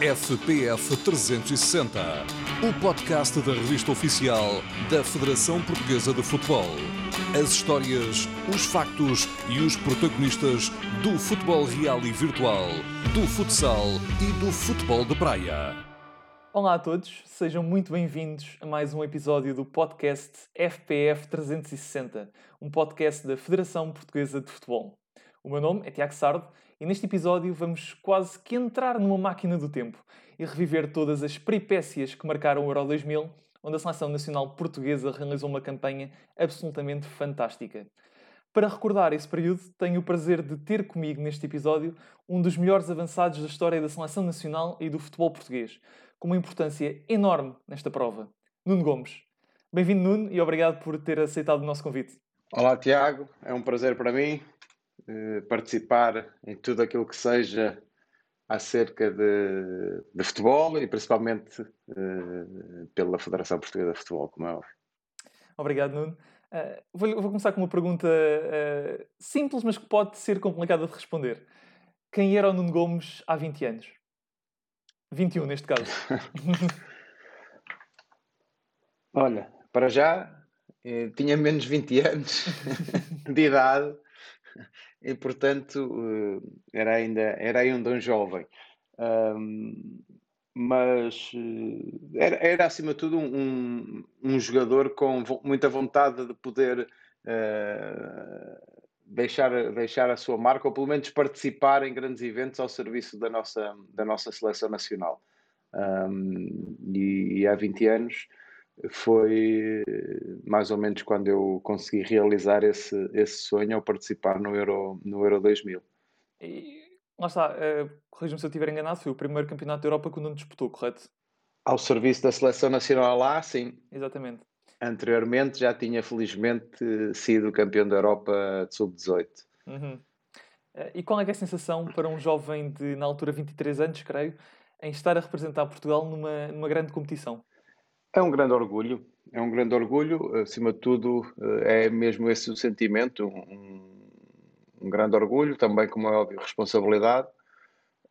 FPF 360, o podcast da revista oficial da Federação Portuguesa de Futebol. As histórias, os factos e os protagonistas do futebol real e virtual, do futsal e do futebol de praia. Olá a todos, sejam muito bem-vindos a mais um episódio do podcast FPF 360, um podcast da Federação Portuguesa de Futebol. O meu nome é Tiago Sardo e neste episódio vamos quase que entrar numa máquina do tempo e reviver todas as peripécias que marcaram o Euro 2000, onde a Seleção Nacional Portuguesa realizou uma campanha absolutamente fantástica. Para recordar esse período, tenho o prazer de ter comigo neste episódio um dos melhores avançados da história da Seleção Nacional e do futebol português, com uma importância enorme nesta prova, Nuno Gomes. Bem-vindo, Nuno, e obrigado por ter aceitado o nosso convite. Olá, Tiago. É um prazer para mim eh, participar em tudo aquilo que seja acerca de, de futebol e principalmente uh, pela Federação Portuguesa de Futebol, como é óbvio. Obrigado, Nuno. Uh, vou, vou, começar com uma pergunta uh, simples, mas que pode ser complicada de responder. Quem era o Nuno Gomes há 20 anos? 21, neste caso. Olha, para já, tinha menos 20 anos de idade e portanto eh, era ainda, era ainda um jovem. Um, mas eh, era, era acima de tudo um, um jogador com muita vontade de poder uh, deixar, deixar a sua marca ou pelo menos participar em grandes eventos ao serviço da nossa, da nossa seleção nacional. Um, e, e há 20 anos foi mais ou menos quando eu consegui realizar esse, esse sonho ao participar no Euro, no Euro 2000. E lá está, uh, corrija-me se eu estiver enganado, foi o primeiro campeonato da Europa que não disputou, correto? Ao serviço da seleção nacional lá, sim. Exatamente. Anteriormente já tinha felizmente sido campeão da Europa de sub-18. Uhum. Uh, e qual é, é a sensação para um jovem de, na altura, 23 anos, creio, em estar a representar Portugal numa, numa grande competição? É um grande orgulho, é um grande orgulho, acima de tudo, eh, é mesmo esse o sentimento, um, um grande orgulho, também, como é óbvio, responsabilidade,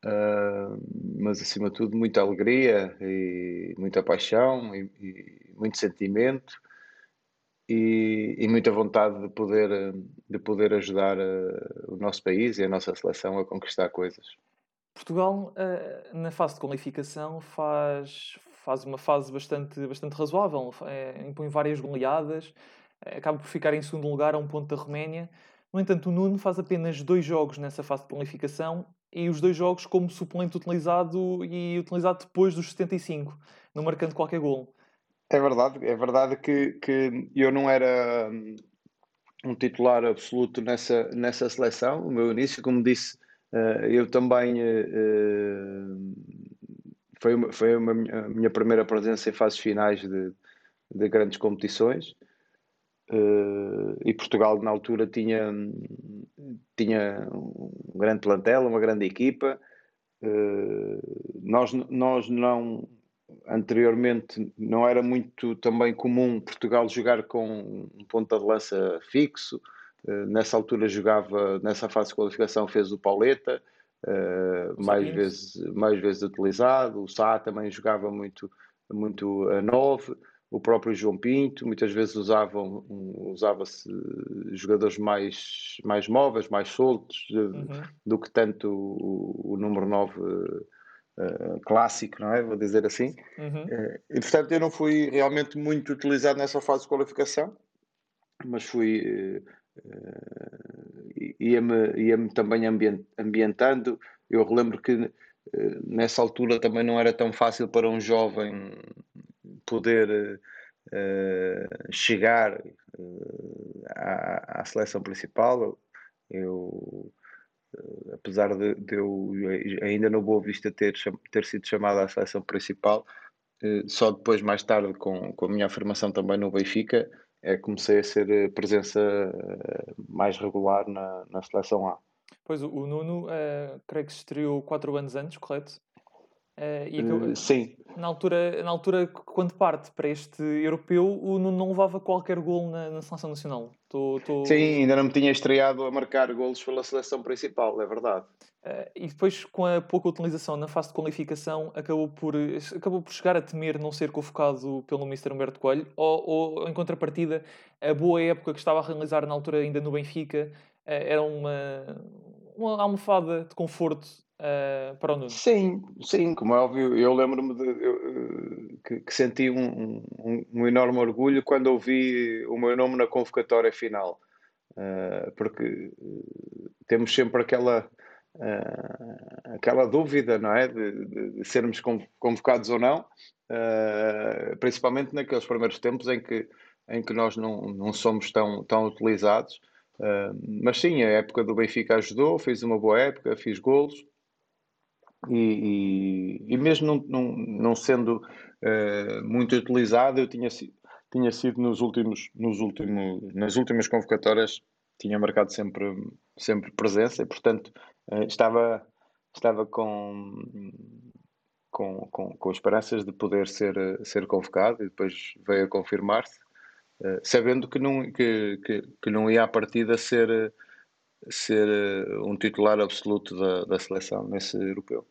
uh, mas acima de tudo, muita alegria e muita paixão e, e muito sentimento e, e, muita vontade de poder, de poder ajudar uh, o nosso país e a nossa seleção a conquistar coisas. Portugal, na fase de qualificação, faz, faz uma fase bastante, bastante razoável, é, impõe várias goleadas, é, acaba por ficar em segundo lugar a um ponto da Roménia. No entanto, o Nuno faz apenas dois jogos nessa fase de qualificação e os dois jogos como suplente utilizado e utilizado depois dos 75, não marcando qualquer gol. É verdade, é verdade que, que eu não era hum, um titular absoluto nessa, nessa seleção. O meu início, como disse, eh, eu também foi, uma, foi uma, a minha primeira presença em fases finais de, de grandes competições. Uh, e Portugal na altura tinha, tinha um grande plantel, uma grande equipa. Uh, nós, nós não anteriormente não era muito também comum Portugal jogar com um ponta de lança fixo. Uh, nessa altura jogava, nessa fase de qualificação fez o Pauleta, uh, mais, vezes, mais vezes utilizado. O Sá também jogava muito, muito a 9. O próprio João Pinto, muitas vezes usavam, usava-se jogadores mais, mais móveis, mais soltos, uhum. do que tanto o, o número 9 uh, eh, clássico, não é? Vou dizer assim. Uhum. Uh, e portanto eu não fui realmente muito utilizado nessa fase de qualificação, mas fui ia-me ia também ambientando. Eu relembro que eh, nessa altura também não era tão fácil para um jovem poder uh, chegar uh, à, à, seleção principal. Eu, uh, apesar de, de, eu ainda no Boa Vista ter, ter sido chamado à seleção principal, só depois, mais tarde, com, com a minha afirmação também no Benfica, é, comecei a ser eh, presença eh, mais regular na, na seleção A. Pois, o Nuno, uh, creio que se estreou 4 anos antes, correto? Uh, e acabou... Sim, na altura, na altura, quando parte para este europeu, o Nuno não levava qualquer gol na, na seleção nacional. Tô, tô... Sim, ainda não me tinha estreado a marcar golos pela seleção principal, é verdade. Uh, e depois, com a pouca utilização na fase de qualificação, acabou por, acabou por chegar a temer não ser convocado pelo Mr. Humberto Coelho, ou, ou, em contrapartida, a boa época que estava a realizar na altura ainda no Benfica uh, era uma, uma almofada de conforto uh, para o Nuno. Sim, sim, como é óbvio, eu lembro-me uh, que, que, senti um, um, um, enorme orgulho quando ouvi o meu nome na convocatória final, uh, porque temos sempre aquela. aquela dúvida, não é? De, de, de sermos convocados ou não, principalmente naqueles primeiros tempos em que, em que nós não, não somos tão, tão utilizados. Uh, mas sim, a época do Benfica ajudou, fiz uma boa época, fiz golos, e, e, e mesmo não, não, não sendo uh, muito utilizado, eu tinha, tinha sido nos últimos, nos últimos, nas últimas convocatórias, tinha marcado sempre, sempre presença e, portanto, uh, estava, estava com, com, com, com esperanças de poder ser, ser convocado e depois veio a confirmar-se, uh, sabendo que não, que, que, que não ia à partida ser ser um titular absoluto da, da seleção nesse europeu.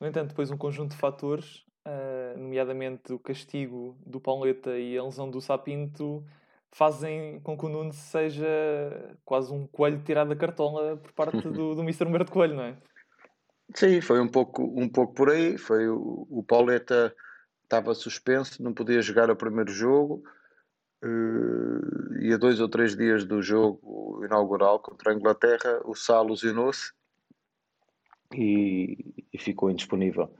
No entanto, depois um conjunto de fatores, uh, nomeadamente o castigo do Pauleta e a lesão do Sapinto, fazem com que o Nunes seja quase um coelho tirado da cartola por parte do, do Mr. Humberto Coelho, não é? Sim, foi um pouco, um pouco por aí. Foi o, o Pauleta estava suspenso, não podia jogar o primeiro jogo. Uh, e a dois ou três dias do jogo inaugural contra a Inglaterra, o Sá alusionou-se e, e ficou indisponível.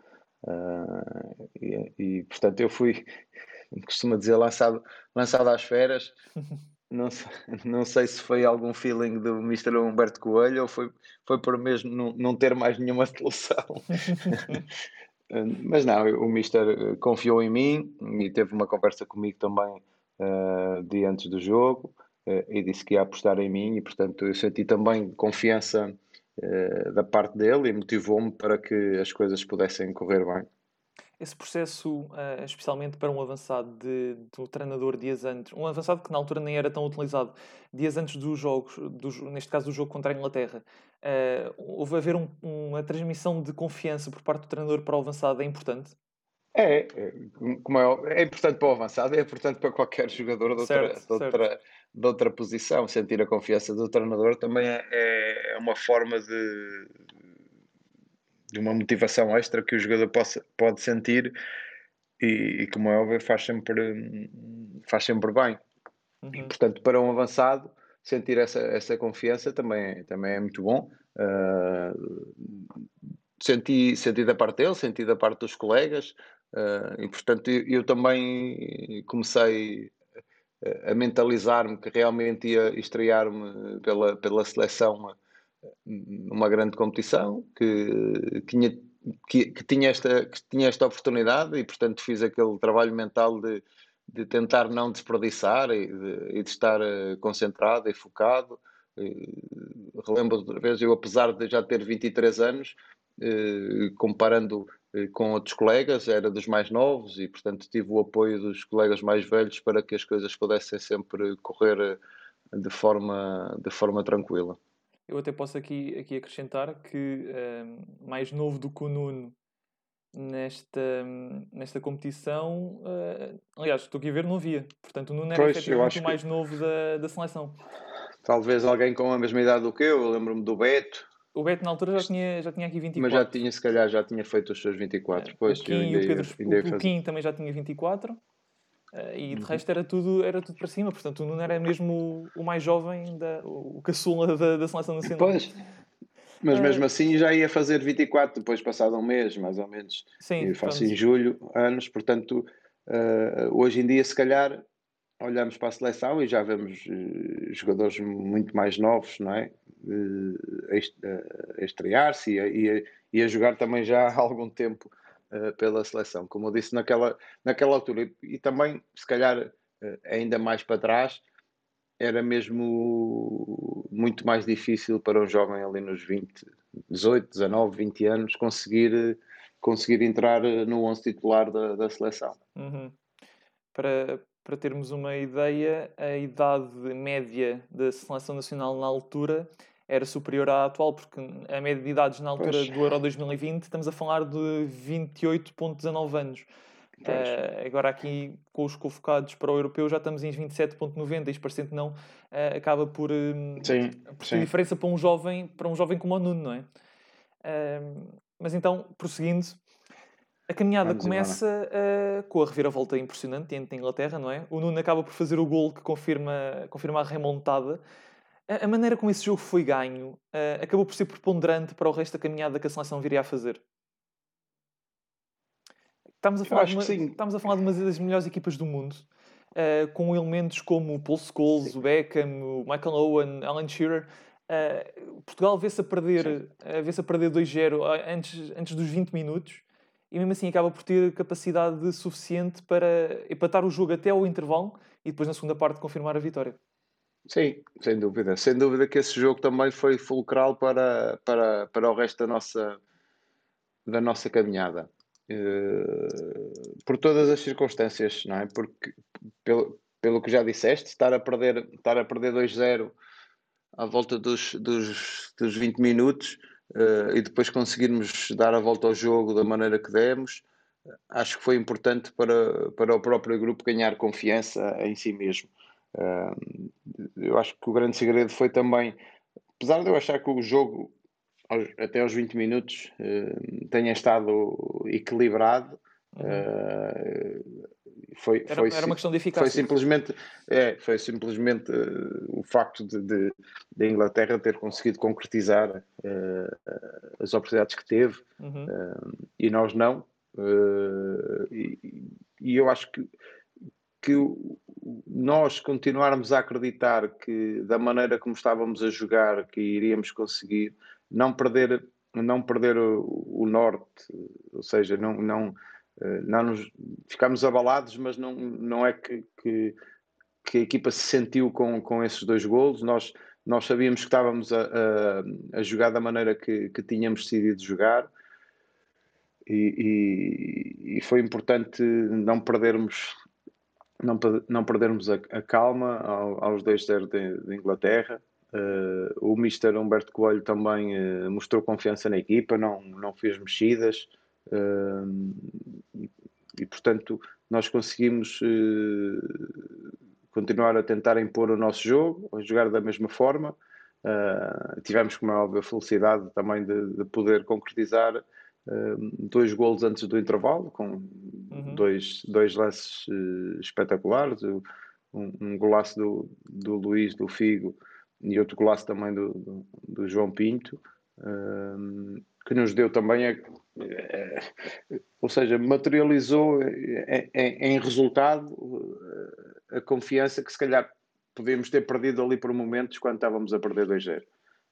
Uh, e, e, portanto eu fui, costuma dizer, lançado, lançado às feras. Não sei, não sei se foi algum feeling do Mr. Humberto Coelho ou foi, foi por mesmo não, não ter mais nenhuma solução. Mas não, o Mister confiou em mim e teve uma conversa comigo também uh, de antes do jogo uh, e disse que ia apostar em mim e portanto eu senti também confiança da parte dele e motivou-me para que as coisas pudessem correr bem. Esse processo, uh, especialmente para um avançado de, do treinador dias antes, um avançado que na altura nem era tão utilizado, dias antes dos jogos, neste caso do jogo contra a Inglaterra, uh, houve haver um, uma transmissão de confiança por parte do treinador para o avançado, é importante? É, é, como é, é importante para o avançado, é importante para qualquer jogador de outra, certo, de outra, de outra posição. Sentir a confiança do treinador também é, é uma forma de, de uma motivação extra que o jogador possa, pode sentir e, e como é óbvio, faz sempre, faz sempre bem. Uhum. E, portanto, para um avançado, sentir essa, essa confiança também, também é muito bom. Uh, senti, senti da parte dele, senti da parte dos colegas, Uh, e portanto eu, eu, também comecei a mentalizar-me que realmente ia estrear-me pela, pela seleção numa grande competição, que, tinha, que, que, tinha esta, que tinha esta oportunidade e portanto fiz aquele trabalho mental de, de tentar não desperdiçar e de, e de estar uh, concentrado e focado. Relembro outra vez, eu apesar de já ter 23 anos, comparando com outros colegas, era dos mais novos e, portanto, tive o apoio dos colegas mais velhos para que as coisas pudessem sempre correr eh, de forma, de forma tranquila. Eu até posso aqui, aqui acrescentar que uh, mais novo do que o Nuno nesta, nesta competição, uh, aliás, estou aqui a ver, não havia. Portanto, o Nuno era pois, efetivamente o mais que... novo da, da seleção. Talvez alguém com a mesma idade do que eu, eu lembro-me do Beto, o Beto na altura já tinha, já tinha aqui 24. Mas já tinha, se calhar, já tinha feito os seus 24. É, pois, o Kim, e o Pedro o, o Kim também já tinha 24. Uh, eh, e de uhum. resto era tudo, era tudo para cima. Portanto, o Nuno era mesmo o, o mais jovem, da, o caçula da, da seleção nacional. Pois. Mas mesmo uh, assim já ia fazer 24 depois passado um mês, mais ou menos. Sim. E faço em julho anos. Portanto, uh, hoje em dia, se calhar, olhamos para a seleção e já vemos jogadores muito mais novos, não é? a estrear-se e, e, e, a jogar também já há algum tempo pela seleção, como eu disse naquela, naquela altura. E, também, se calhar, ainda mais para trás, era mesmo muito mais difícil para um jovem ali nos 20, 18, 19, 20 anos conseguir, conseguir entrar no 11 titular da, da seleção. Uhum. Para, para termos uma ideia, a idade média da seleção nacional na altura era superior à atual, porque a média de idades na altura pois. do Euro 2020 estamos a falar de 28,19 anos. Uh, agora aqui com os convocados para o europeu já estamos em 27.90 isto parecendo não uh, acaba por, uh, sim, por ter diferença para um jovem para um jovem como o Nuno não é mas então prosseguindo a caminhada Vamos começa com a reviravolta impressionante diante da Inglaterra não é? O Nuno acaba por fazer o gol que confirma confirma a remontada. A, a maneira como esse jogo foi ganho acabou por ser preponderante para o resto da caminhada que a seleção viria a fazer. Estamos a falar, de uma, estamos a falar de uma das melhores equipas do mundo, uh, com elementos como o Paul Scholes, sim. o Beckham, o Michael Owen, Alan Shearer. Uh, Portugal vê-se a perder, uh, vê-se a perder 2-0 antes, antes dos 20 minutos e mesmo assim acaba por ter capacidade suficiente para empatar o jogo até ao intervalo e depois na segunda parte confirmar a vitória. Sim, sem dúvida. Sem dúvida que esse jogo também foi fulcral para, para, para o resto da nossa, da nossa caminhada. Eh, por todas as circunstâncias, não é? Porque, pelo, pelo que já disseste, estar a perder, estar a perder 2-0 à volta dos, dos, dos 20 minutos uh, e depois conseguirmos dar a volta ao jogo da maneira que demos, acho que foi importante para, para o próprio grupo ganhar confiança em si mesmo. Uh, eu acho que o grande segredo foi também, apesar de eu achar que o jogo até aos 20 minutos uh, tenha estado equilibrado. Uhum. Foi, era, foi, era, uma questão de eficácia. Foi simplesmente, é, foi simplesmente uh, o facto de, de, de, Inglaterra ter conseguido concretizar uh, as oportunidades que teve uhum. uh, e nós não. E, e, eu acho que, que nós continuarmos a acreditar que da maneira como estávamos a jogar que iríamos conseguir não perder, não perder o, o norte, ou seja, não, não, não nos ficamos abalados, mas não, não é que, que, que a equipa se sentiu com, com esses dois golos. Nós, nós sabíamos que estávamos a, a, a jogar da maneira que, que tínhamos decidido jogar. E, e, e, foi importante não perdermos não, não perdermos a, a calma aos 2-0 de, de, Inglaterra Uh, o Mister Humberto Coelho também uh, mostrou confiança na equipa, não, não fez mexidas e, e, portanto, nós conseguimos continuar a tentar impor o nosso jogo, a jogar da mesma forma. tivemos, como é óbvio, a felicidade também de, de poder concretizar dois golos antes do intervalo, com uhum. dois, dois lances espetaculares. Um, um golaço do, do Luís, do Figo e outro golaço também do, do, do João Pinto, que nos deu também, a, ou seja, materializou em, em, resultado a confiança que se calhar podíamos ter perdido ali por momentos quando estávamos a perder 2-0.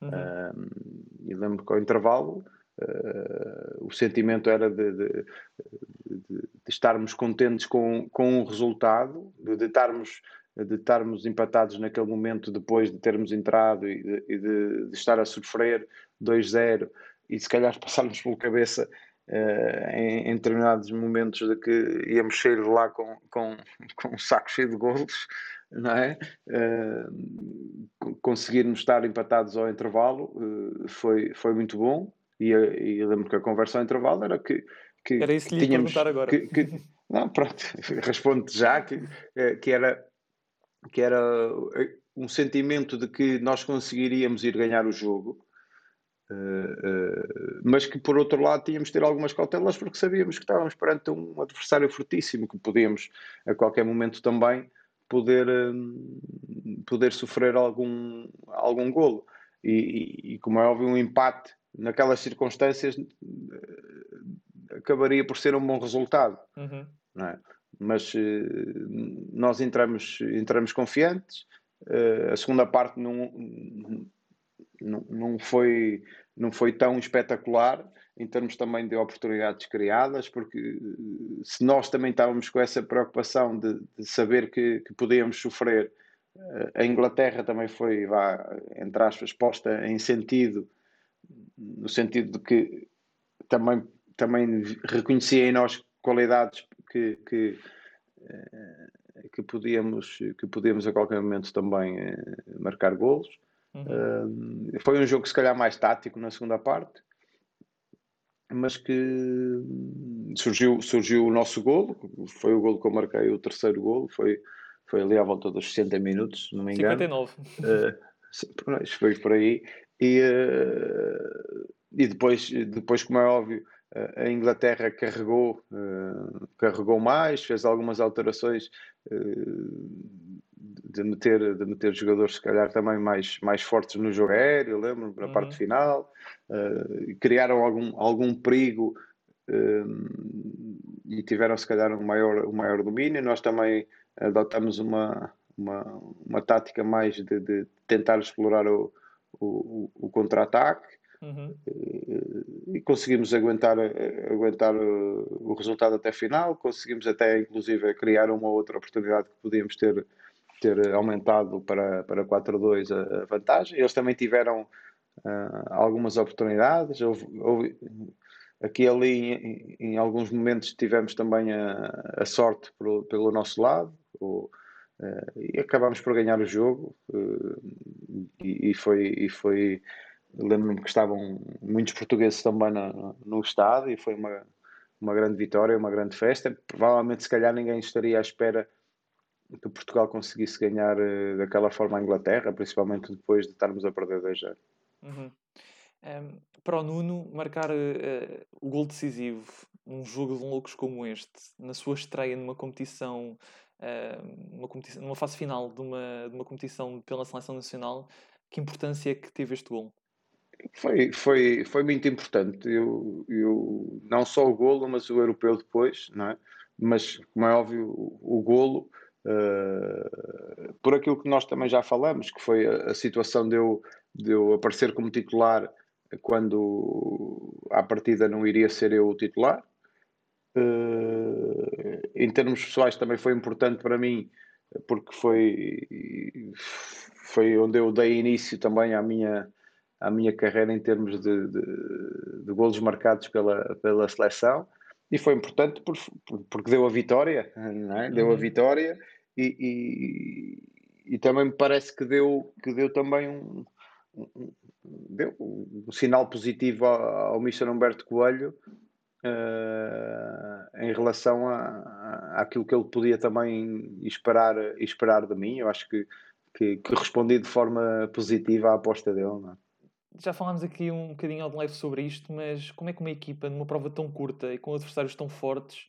Uhum. Um, e lembro que ao intervalo uh, o sentimento era de, de, de, de, estarmos contentes com, com o resultado, de, estarmos de estarmos empatados naquele momento depois de termos entrado e de, e estar a sofrer 2-0 e se calhar passarmos pela cabeça uh, em, em, determinados momentos de que íamos sair lá com, com, com um saco cheio de golos, não é? Uh, conseguirmos estar empatados ao intervalo uh, foi, foi muito bom e, e lembro que a conversa ao intervalo era que, que era isso que lhe tínhamos, perguntar agora. Que, que, não, pronto, respondo já que, que era que era um sentimento de que nós conseguiríamos ir ganhar o jogo, uh, uh, mas que por outro lado tínhamos de ter algumas cautelas porque sabíamos que estávamos perante um adversário fortíssimo que podíamos a qualquer momento também poder, uh, poder sofrer algum, algum golo. E, e, e, como é óbvio, um empate naquelas circunstâncias acabaria por ser um bom resultado. Uhum. É? mas nós entramos, entramos confiantes. A segunda parte não, não, não, foi, não foi tão espetacular em termos também de oportunidades criadas, porque eh, se nós também estávamos com essa preocupação de, de saber que, que podíamos sofrer, a Inglaterra também foi, vá, entre aspas, posta em sentido, no sentido de que também também reconhecia em nós qualidades que, que, que, podíamos, que podíamos a qualquer momento também marcar golos. Uhum. foi um jogo, se calhar, mais tático na segunda parte, mas que surgiu, surgiu o nosso golo. Foi o golo que eu marquei, o terceiro golo. Foi, foi ali à volta dos 60 minutos, não me engano. 59. Uh, foi por aí. E, uh, e depois, depois, como é óbvio, a Inglaterra carregou, uh, carregou mais, fez algumas alterações de meter, de meter jogadores, se calhar, também mais, mais fortes no jogo aéreo, lembro na uhum. parte final, uh, criaram algum, algum perigo uh, e tiveram, se calhar, um maior, um maior domínio. Nós também adotamos uma, uma, uma tática mais de, de tentar explorar o, o, o contra-ataque. Uhum. E conseguimos aguentar, aguentar o resultado até final, conseguimos até inclusive criar uma outra oportunidade que podíamos ter ter aumentado para, para 4-2 a, a, vantagem. Eles também tiveram uh, algumas oportunidades. Houve, houve, aqui ali, em, em, alguns momentos, tivemos também a, a sorte pelo, pelo nosso lado. uh, e acabámos por ganhar o jogo. Uh, e, e, foi. E foi Lembro-me que estavam muitos portugueses também no, no estádio e foi uma, uma grande vitória, uma grande festa. Provavelmente, se calhar, ninguém estaria à espera que Portugal conseguisse ganhar uh, daquela forma a Inglaterra, principalmente depois de estarmos a perder 2 0 uhum. um, Para o Nuno, marcar uh, o gol decisivo num jogo de loucos como este, na sua estreia numa competição, uh, numa, competição numa fase final de uma, de uma competição pela seleção nacional, que importância é que teve este gol? Foi, foi, foi muito importante. Eu, eu, não só o golo, mas o europeu depois, não é? Mas, como é óbvio, o, o golo Uh, por aquilo que nós também já falamos, que foi a, a, situação de eu, de eu aparecer como titular quando à partida não iria ser eu o titular. Uh, em termos pessoais também foi importante para mim porque foi, foi onde eu dei início também à minha, à minha carreira em termos de, de, de golos marcados pela, pela seleção e foi importante por, por, porque deu a vitória, é? deu uhum. a vitória e, e, e, também me parece que deu, que deu também um, um, deu um sinal positivo ao, ao Mr. Humberto Coelho uh, em relação a, a, àquilo que ele podia também esperar, esperar de mim. Eu acho que, que, que respondi de forma positiva à aposta dele. Não é? Já falámos aqui um bocadinho ao leve sobre isto, mas como é que uma equipa, numa prova tão curta e com adversários tão fortes,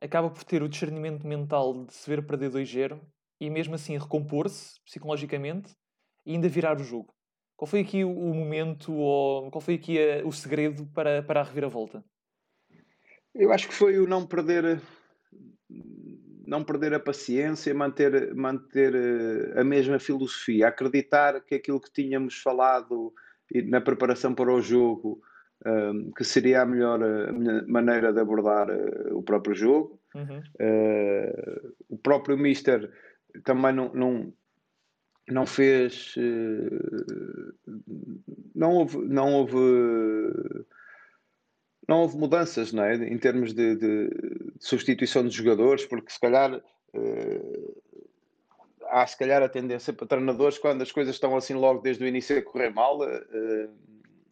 acaba por ter o discernimento mental de se ver perder 2-0 e mesmo assim recompor-se psicologicamente e ainda virar o jogo? Qual foi aqui o momento ou qual foi aqui a, o segredo para, para a reviravolta? Eu acho que foi o não perder não perder a paciência, manter, manter eh, a mesma filosofia, acreditar que aquilo que tínhamos falado na preparação para o jogo, um, que seria a melhor a maneira de abordar uh, o próprio jogo. Uhum. Uh, o próprio Mister também não, não, não fez. Uh, não houve. Não houve não houve mudanças não é? em termos de, de, de substituição de jogadores, porque se calhar há se calhar a tendência para treinadores, quando as coisas estão assim logo desde o início a correr mal, uh,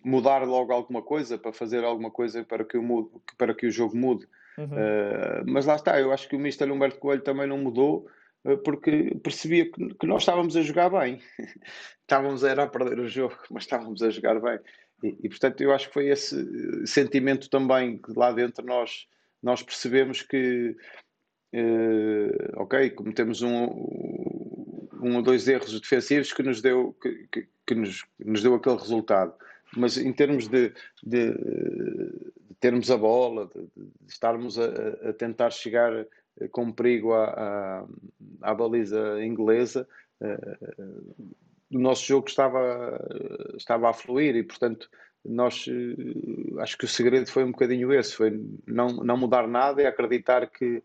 mudar logo alguma coisa para fazer alguma coisa para que o, mude, para que o jogo mude. Uhum. Uh, mas lá está, eu acho que o Mister Humberto Coelho também não mudou uh, porque percebia que, que, nós estávamos a jogar bem. estávamos era a perder o jogo, mas estávamos a jogar bem. E, e, portanto eu acho que foi esse sentimento também que lá dentro nós, nós percebemos que uh, ok, cometemos um, um ou dois erros defensivos que nos deu, que, que, que nos, nos, deu aquele resultado. Mas em termos de, de, de termos a bola, de, de estarmos a, a, tentar chegar eh, com perigo à, à, à baliza inglesa, uh, o nosso jogo estava, estava a fluir e, portanto, nós uh, acho que o segredo foi um bocadinho esse, foi não, não mudar nada e acreditar que,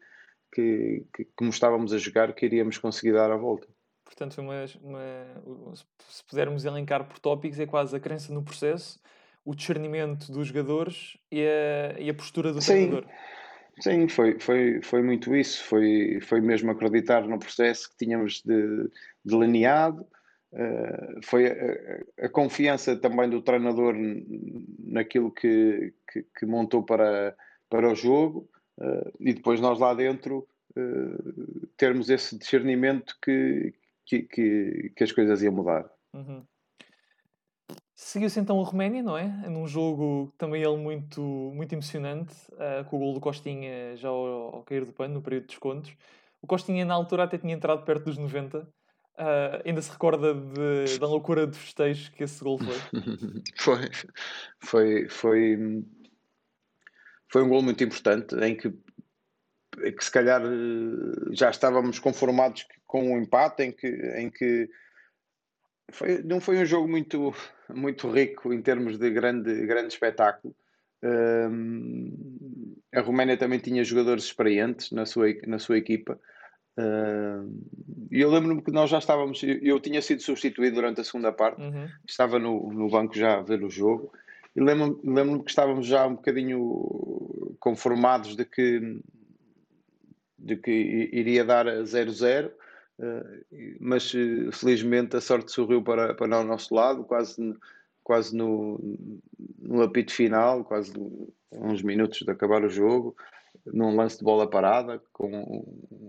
que, que, como estávamos a jogar, que iríamos conseguir dar a volta. Portanto, foi uma, uma, se pudermos elencar por tópicos, é quase a crença no processo, o discernimento dos jogadores e a, e a postura do Sim. treinador. Sim, foi, foi, foi muito isso. Foi, foi mesmo acreditar no processo que tínhamos de, delineado. Uh, foi a, a, confiança também do treinador naquilo que, que, que montou para, para o jogo uh, e depois nós lá dentro uh, termos esse discernimento que, que, que, que, as coisas iam mudar. Uhum. Seguiu-se então a Roménia, não é? Num jogo também ele muito, muito emocionante, uh, com o gol do Costinha já ao, ao, cair do pano, no período de descontos. O Costinha na altura até tinha entrado perto dos 90. Uh, ah, ainda se recorda de, da loucura de festejo que esse gol foi? foi, foi, foi, foi um gol muito importante em que, que se calhar já estávamos conformados com o um empate, em que, em que foi, não foi um jogo muito, muito rico em termos de grande, grande espetáculo. Um, a Roménia também tinha jogadores experientes na sua, na sua equipa. E eu lembro-me que nós já estávamos. Eu, eu, tinha sido substituído durante a segunda parte, uhum. estava no, no banco já a ver o jogo. E lembro-me lembro que estávamos já um bocadinho conformados de que, de que iria dar 0-0 eh, mas eh, felizmente a sorte sorriu para, para o nosso lado, quase, quase no, no apito final, quase uns minutos de acabar o jogo, num lance de bola parada, com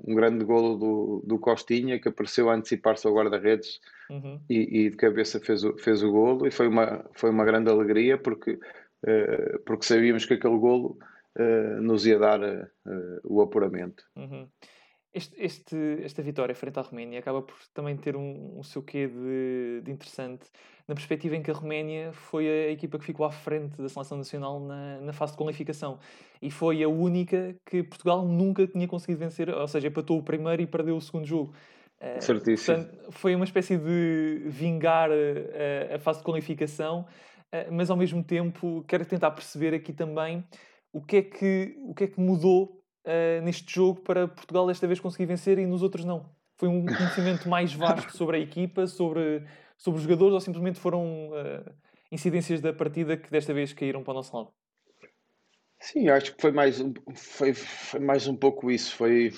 um grande golo do, do Costinha, que apareceu a antecipar-se ao guarda-redes uhum. e, e, de cabeça fez o, fez o golo, e foi uma, foi uma grande alegria, porque, uh, porque sabíamos que aquele golo nos ia dar uh, o apuramento. Uhum. Este, este, esta vitória frente à Roménia acaba por também ter um, um seu quê de, de, interessante, na perspectiva em que a Roménia foi a equipa que ficou à frente da seleção nacional na, na fase de qualificação e foi a única que Portugal nunca tinha conseguido vencer, ou seja, empatou o primeiro e perdeu o segundo jogo. Eh, Certíssimo. Portanto, foi uma espécie de vingar a, eh, a fase de qualificação, eh, mas ao mesmo tempo quero tentar perceber aqui também o que é que, o que, é que mudou uh, neste jogo para Portugal desta vez conseguir vencer e nos outros não? Foi um conhecimento mais vasto sobre a equipa, sobre, sobre os jogadores ou simplesmente foram uh, incidências da partida que desta vez caíram para o nosso lado? Sim, acho que foi mais, foi, foi mais um pouco isso. Foi,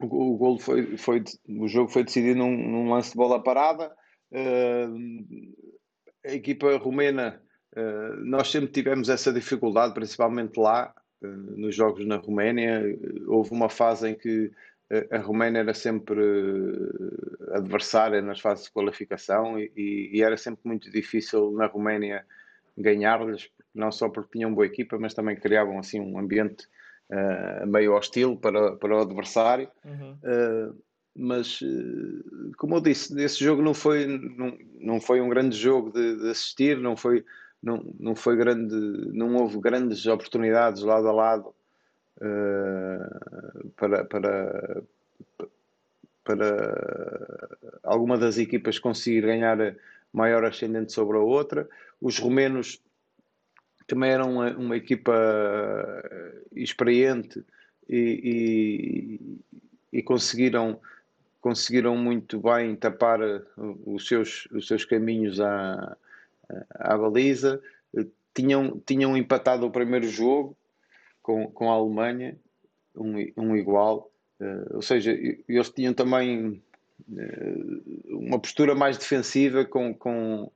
o, o gol foi, foi, o jogo foi decidido num, num lance de bola parada. Uh, a equipa romena, uh, nós sempre tivemos essa dificuldade, principalmente lá, eh, nos jogos na Roménia. Houve uma fase em que eh, a Roménia era sempre eh, adversária nas fases de qualificação e, e era sempre muito difícil na Roménia ganhar-lhes, não só porque tinham boa equipa, mas também criavam assim um ambiente uh, meio hostil para, para o adversário. Uhum. Uh, mas, como eu disse, esse jogo não foi, não, não foi um grande jogo de, de assistir, não foi não, não foi grande, não houve grandes oportunidades lado a lado uh, para, para, para alguma das equipas conseguir ganhar maior ascendente sobre a outra. Os romenos também eram uma, uma equipa experiente e, e, e, conseguiram conseguiram muito bem tapar os seus, os seus caminhos à, à baliza. Tinham, tinham empatado o primeiro jogo com, com a Alemanha, um, um igual. Uh, ou seja, eles tinham também uh, uma postura mais defensiva com, com,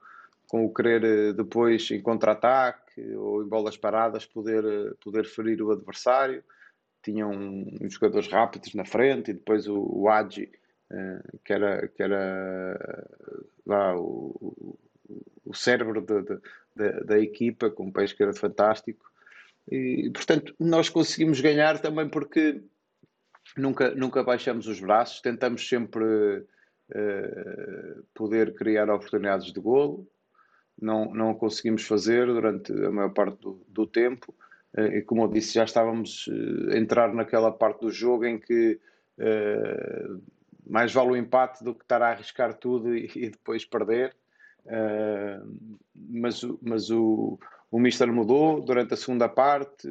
com o querer eh, depois em contra-ataque ou em bolas paradas poder, poder ferir o adversário. Tinham uns jogadores rápidos na frente e depois o, o uh, que era, que era lá o, o cérebro de, de, de, da equipa, com um país que era fantástico. E, portanto, nós conseguimos ganhar também porque nunca, nunca baixamos os braços, tentamos sempre uh, poder criar oportunidades de golo. Não, não conseguimos fazer durante a maior parte do, do tempo. Uh, e como eu disse, já estávamos a entrar naquela parte do jogo em que mais vale o empate do que estar a arriscar tudo e, e depois perder. Uh, mas mas o, o Mister mudou durante a segunda parte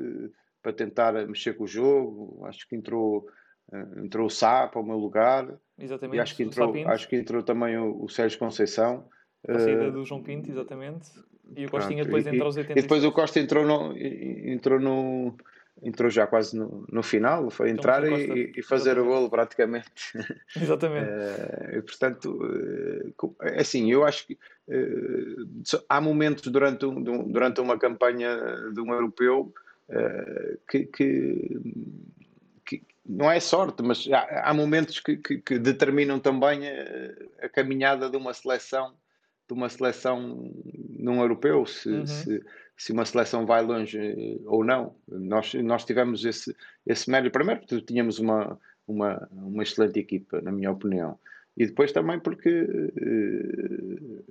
para tentar mexer com o jogo. Acho que entrou, uh, entrou o Sá para o meu lugar. Exatamente. E acho que entrou, acho que entrou também o, o Sérgio Conceição. A saída uh, do João Pinto, exatamente. E o Costinha depois entra aos 86. E depois o Costa entrou no, entrou no, entrou já quase no, no final, foi então, entrar e, e, fazer Exatamente. o golo praticamente. Exatamente. e, portanto, é assim, eu acho que há momentos durante, um, durante uma campanha de um europeu que, que, que, não é sorte, mas há, há momentos que, que, determinam também a, a, caminhada de uma seleção de uma seleção num europeu, se, uhum. se, se, uma seleção vai longe eh, ou não. Nós, nós tivemos esse, esse mérito, primeiro porque tínhamos uma, uma, uma excelente equipa, na minha opinião, e depois também porque uh,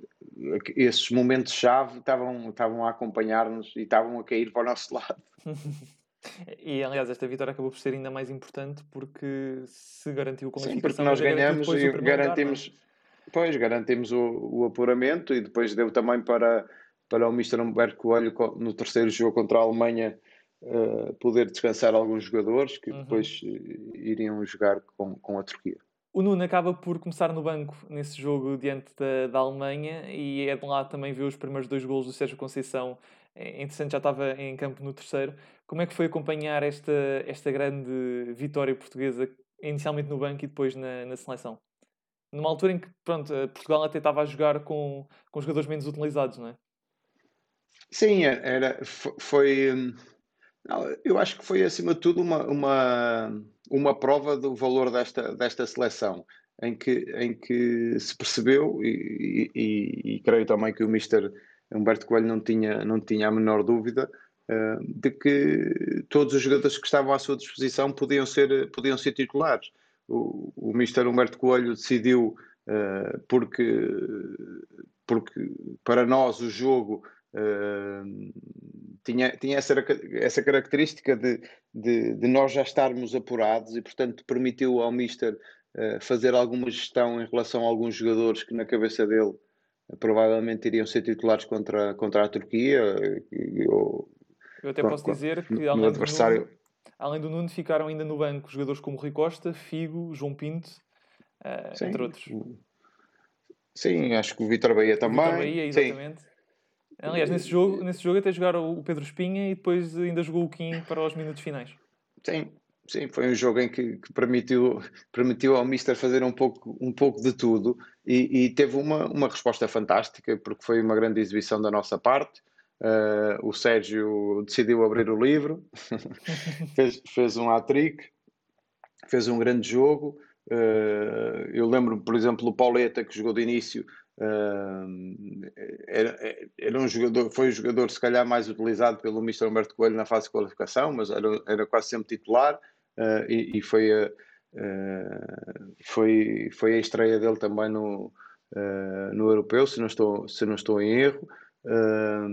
esses momentos-chave estavam, estavam a acompanhar-nos e estavam a cair para o nosso lado. E aliás, esta vitória acabou por ser ainda mais importante porque se garantiu com Sim, porque nós ganhamos e garantimos, lugar, Pois, garantimos o, o apuramento e depois deu também para, para o Mr. Humberto Coelho no terceiro jogo contra a Alemanha uh, poder descansar alguns jogadores que uhum. depois uh, iriam jogar com, com a Turquia. O Nuno acaba por começar no banco nesse jogo diante da, da Alemanha e é de lá também ver os primeiros dois golos do Sérgio Conceição. É interessante, já estava em campo no terceiro. Como é que foi acompanhar esta, esta grande vitória portuguesa, inicialmente no banco e depois na, na seleção? numa altura em que pronto, eh, Portugal até estava a jogar com, com jogadores menos utilizados, não é? Sim, é, era, foi. Não, eu acho que foi acima de tudo uma, uma, uma prova do valor desta, desta seleção, em que, em que se percebeu, e, e, e creio também que o Mister Humberto Coelho não tinha, não tinha a menor dúvida, uh, de que todos os jogadores que estavam à sua disposição podiam ser, podiam ser titulares o, o Mister Humberto Coelho decidiu, uh, porque, porque para nós o jogo uh, tinha, tinha essa, essa característica de, de, de, nós já estarmos apurados e, portanto, permitiu ao Mister uh, fazer alguma gestão em relação a alguns jogadores que, na cabeça dele, provavelmente iriam ser titulares contra, contra a Turquia. Eu, eu até posso dizer que, além adversário além do Nuno, ficaram ainda no banco jogadores como Rui Costa, Figo, João Pinto, uh, entre outros. Sim, acho que o Vitor Bahia também. Vitor Bahia, exatamente. Sim. Aliás, nesse jogo, nesse jogo até jogaram o Pedro Espinha e depois ainda jogou o Kim para os minutos finais. Sim, sim, foi um jogo em que, que permitiu, permitiu ao Mister fazer um pouco, um pouco de tudo e, e, teve uma, uma resposta fantástica, porque foi uma grande exibição da nossa parte. Uh, o Sérgio decidiu abrir o livro, fez, fez um hat-trick, fez um grande jogo. Uh, eu lembro, por exemplo, o Pauleta, que jogou de início, uh, era, era, um jogador, foi o jogador se calhar mais utilizado pelo Mr. Humberto Coelho na fase de qualificação, mas era, era quase sempre titular e, e, foi, a, foi, foi a estreia dele também no, no europeu, se não estou, se não estou em erro. Uh,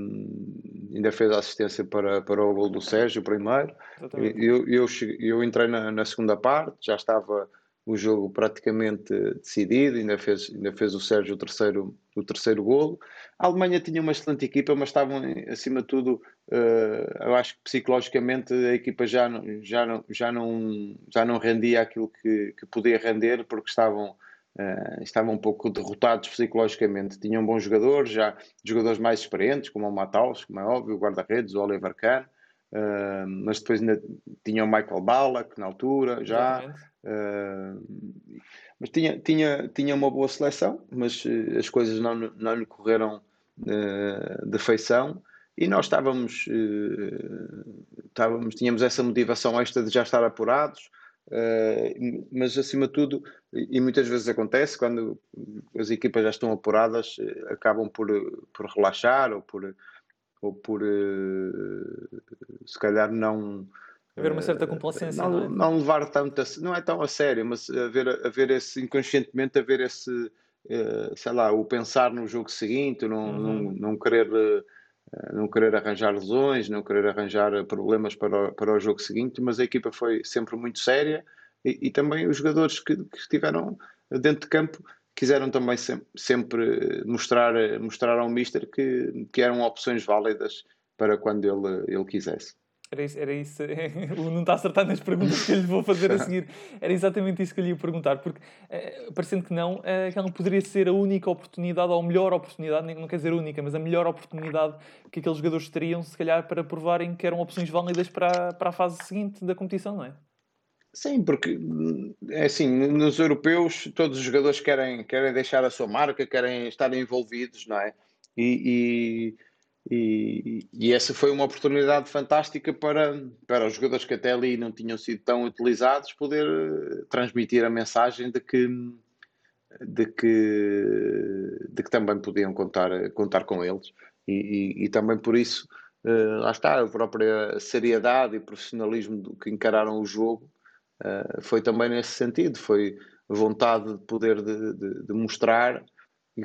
ainda fez a assistência para, para o gol do Sérgio primeiro. Eu, eu, eu entrei na, na, segunda parte, já estava o jogo praticamente decidido, ainda fez, ainda fez o Sérgio o terceiro, o terceiro golo. A Alemanha tinha uma excelente equipa, mas estavam, acima de tudo, uh, eu acho que psicologicamente a equipa já não, já não, já não, já não rendia aquilo que, que podia render, porque estavam Uh, estavam um pouco derrotados psicologicamente. Tinham bons jogadores, já jogadores mais experientes, como o Mataus, como é óbvio, o guarda-redes, o Oliver Kahn, uh, mas depois ainda tinham o Michael Ballack na altura, já. Uh, mas tinha, tinha, tinha uma boa seleção, mas as coisas não, não lhe correram de feição e nós estávamos, estávamos, tínhamos essa motivação extra de já estar apurados, mas acima de tudo, e muitas vezes acontece quando as equipas já estão apuradas, eh, acabam por, por relaxar ou por, ou por uh, se calhar não. Haver uma certa complacência. Não, não, é? não levar tanto, a, não é tão a sério, mas haver, haver esse, inconscientemente, haver esse, uh, sei lá, o pensar no jogo seguinte, não, uhum. não, não querer eh, não querer arranjar lesões, não querer arranjar problemas para o, para o jogo seguinte, mas a equipa foi sempre muito séria e, e também os jogadores que, que, estiveram dentro de campo quiseram também sempre, mostrar, mostrar ao Mister que, que eram opções válidas para quando ele, ele quisesse. Era isso, era isso. o não está acertado nas perguntas que eu lhe vou fazer a seguir. Era exatamente isso que eu lhe ia perguntar, porque uh, parecendo que não, aquela poderia ser a única oportunidade, ou a melhor oportunidade, não quer dizer única, mas a melhor oportunidade que aqueles jogadores teriam, se calhar, para provarem que eram opções válidas para, para a fase seguinte da competição, não é? Sim, porque é assim, nos europeus todos os jogadores querem, querem deixar a sua marca, querem estar envolvidos, não é? E, e e, e, essa foi uma oportunidade fantástica para, para os jogadores que até ali não tinham sido tão utilizados poder eh, transmitir a mensagem de que, de que, de que também podiam contar, contar com eles. E, e, e também por isso, uh, lá está, a própria seriedade e profissionalismo que encararam o jogo uh, foi também nesse sentido. Foi vontade de poder de, de, de mostrar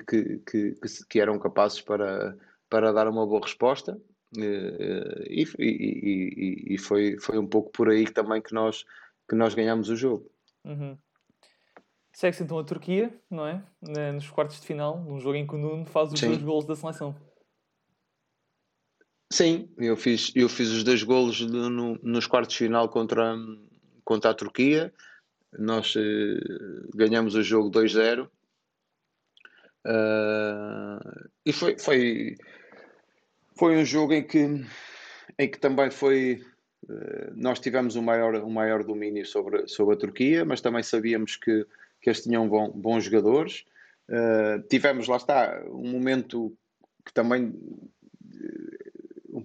que, que, que, eram capazes para para dar uma boa resposta eh, e, e, e, foi, foi um pouco por aí também que nós, que nós ganhamos o jogo. Uhum. Segue-se então a Turquia, não é? Nos quartos de final, num jogo em que o Nuno faz os Sim. dois golos da seleção. Sim, eu fiz, eu fiz os dois golos no, nos quartos de final contra, contra a Turquia. Nós eh, ganhamos o jogo 2-0 Uh, e foi, foi, foi um jogo em que, em que também foi. Uh, nós tivemos um maior, um maior domínio sobre, sobre a Turquia, mas também sabíamos que, que eles tinham bom, bons jogadores. Uh, tivemos, lá está, um momento que também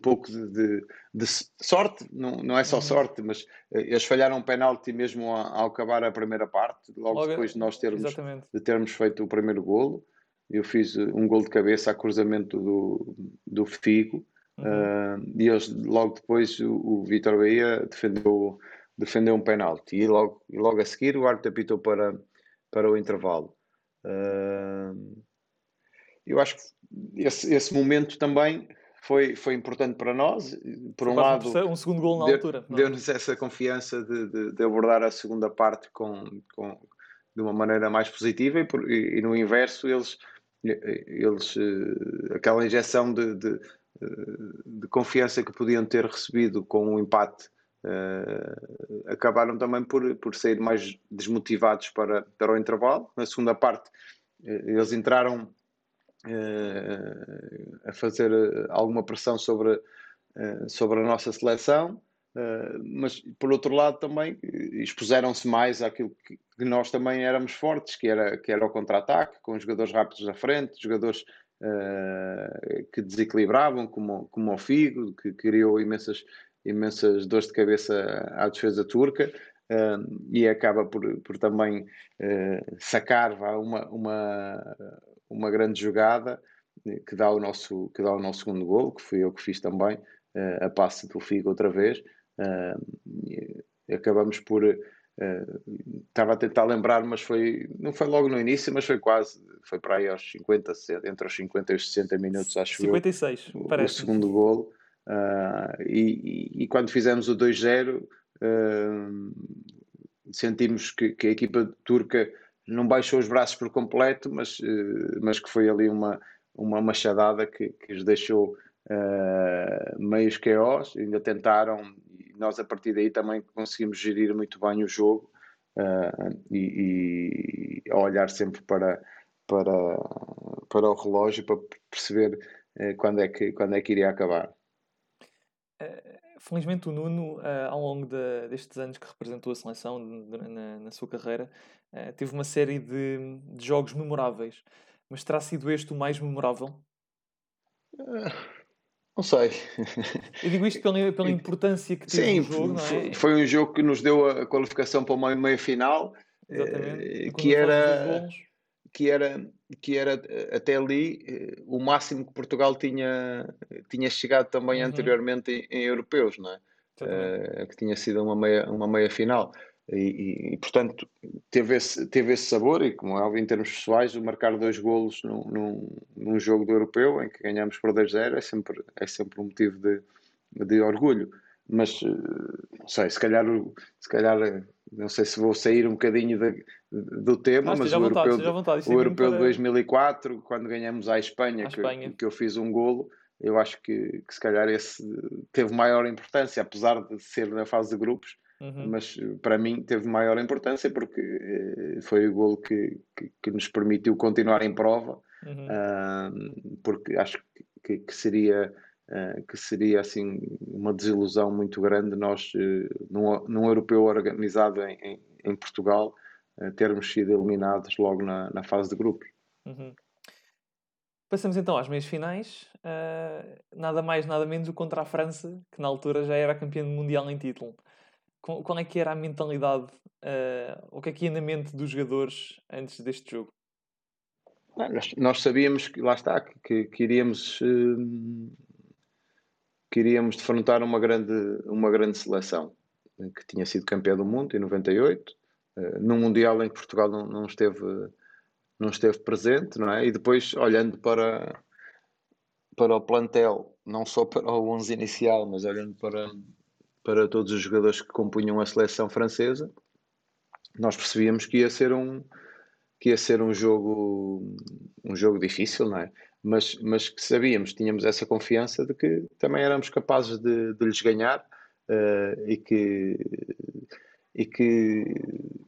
pouco de, de, de, sorte, não, não é só uhum. sorte, mas eles falharam um penalti mesmo ao, ao acabar a primeira parte, logo, logo depois de nós termos, de termos feito o primeiro golo. Eu fiz eh, um gol de cabeça a cruzamento do, do Figo uhum. uh, e eles, logo depois o, o Vitor Bahia defendeu, defendeu um penalti e logo, e logo a seguir o árbitro apitou para, para o intervalo. Uh, eu acho que esse, esse momento também foi, foi importante para nós. Por um lado, um segundo gol na deu, altura. É? Deu-nos essa confiança de, de, de, abordar a segunda parte com, com, de uma maneira mais positiva e, por, e, e no inverso eles eles eh, aquela injeção de, de, eh, de, confiança que podiam ter recebido com o um empate uh, acabaram também por, por sair mais desmotivados para, para o intervalo. Na segunda parte, eles entraram a fazer alguma pressão sobre, uh, sobre a nossa seleção Uh, mas por outro lado também expuseram-se mais àquilo que, nós também éramos fortes, que era, que era o contra-ataque, com jogadores rápidos à frente, jogadores uh, que desequilibravam, como, como o Figo, que criou imensas, imensas dores de cabeça à defesa turca. Uh, e acaba por, por também sacar vá, uma, uma, uma grande jogada que dá, o nosso, que dá o nosso segundo gol, que fui eu que fiz também, a passe do Figo outra vez. Uh, acabamos por. Uh, estava a tentar lembrar, mas foi. Não foi logo no início, mas foi quase. Foi para aí aos 50, entre os 50 e os 60 minutos, acho 56, eu, parece. O segundo golo. Uh, e, e, e, quando fizemos o 2-0, sentimos que, que, a equipa turca não baixou os braços por completo, mas, mas que foi ali uma, uma machadada que, que os deixou uh, meios QOs, ainda tentaram nós a partir daí também conseguimos gerir muito bem o jogo uh, e, e olhar sempre para, para, para o relógio para perceber uh, quando, é que, quando é que iria acabar. Felizmente o Nuno, uh, ao longo de, destes anos que representou a seleção na, na sua carreira, teve uma série de, de, jogos memoráveis. Mas terá sido este o mais memorável? Não sei. Eu digo isto pela, pela importância que teve Sim, jogo, não é? Foi um jogo que nos deu a qualificação para uma meia final. Eh, que era, que era que era até ali eh, o máximo que Portugal tinha, tinha chegado também uhum. anteriormente em, em, europeus, não é? Uh, que tinha sido uma meia, uma meia final. E, e, portanto teve esse, teve esse sabor e como é óbvio em termos pessoais o marcar dois golos num, num, num jogo do europeu em que ganhamos por 2-0 é sempre, é sempre um motivo de, de orgulho mas eh, não sei, se calhar se calhar não sei se vou sair um bocadinho de, do tema, mas, o vontade, europeu, vontade, o europeu de 2004 quando ganhamos à Espanha, à que, Espanha. que eu fiz um golo eu acho que, que, se calhar esse teve maior importância, apesar de ser na fase de grupos, uhum. mas para mim teve maior importância porque uh, foi o golo que, que, que, nos permitiu continuar em prova, uhum. uh, porque acho que, que seria uh, que seria assim uma desilusão muito grande nós num, num europeu organizado em, em, em Portugal termos sido eliminados logo na, na fase de grupos. Uhum. Passamos então às meias finais. Uh, nada mais, nada menos do contra a França, que na altura já era campeã mundial em título. Qual é que era a mentalidade, uh, o que é que ia na mente dos jogadores antes deste jogo? Nós, nós, sabíamos que, lá está, que, que iríamos, uh, que iríamos defrontar uma grande, uma grande seleção, que tinha sido campeã do mundo em 98, uh, num Mundial em que Portugal não, não esteve não esteve presente, não é? E depois, olhando para, para o plantel, não só para o 11 inicial, mas olhando para, para todos os jogadores que compunham a seleção francesa, nós percebíamos que ia ser um que ia ser um jogo um jogo difícil, não é? Mas, mas que sabíamos, tínhamos essa confiança de que também éramos capazes de, de lhes ganhar uh, e que e que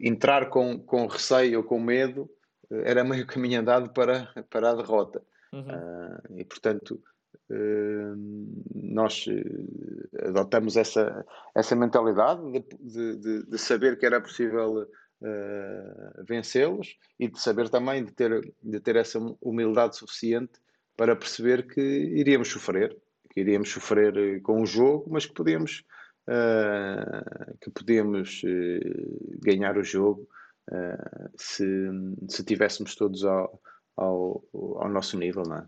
entrar com, com receio ou com medo era meio caminho andado para, para a derrota. Uhum. Uh, e, portanto, uh, nós eh, adotamos essa, essa mentalidade de, de, de saber que era possível uh, vencê-los e de saber também de ter, de ter essa humildade suficiente para perceber que iríamos sofrer, que iríamos sofrer com o jogo, mas que podíamos, que podíamos ganhar o jogo uh, se, se tivéssemos todos ao, ao, ao nosso nível, não é?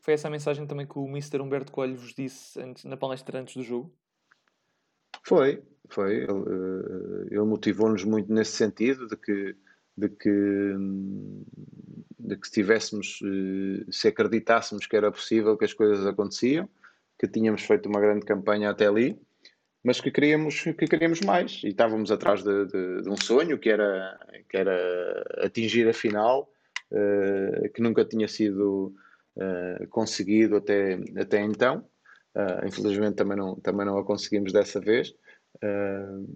Foi essa a mensagem também que o Mr. Humberto Coelho vos disse antes, na palestra antes do jogo? Foi, foi. Ele, eh, ele motivou-nos muito nesse sentido de que, de que, de que se tivéssemos, eh, se acreditássemos que era possível que as coisas aconteciam, que tínhamos feito uma grande campanha até ali mas que queríamos, que queríamos mais e estávamos atrás de, de, de um sonho que era, que era atingir a final, uh, que nunca tinha sido uh, conseguido até, até então. Uh, infelizmente também não, também não a conseguimos dessa vez,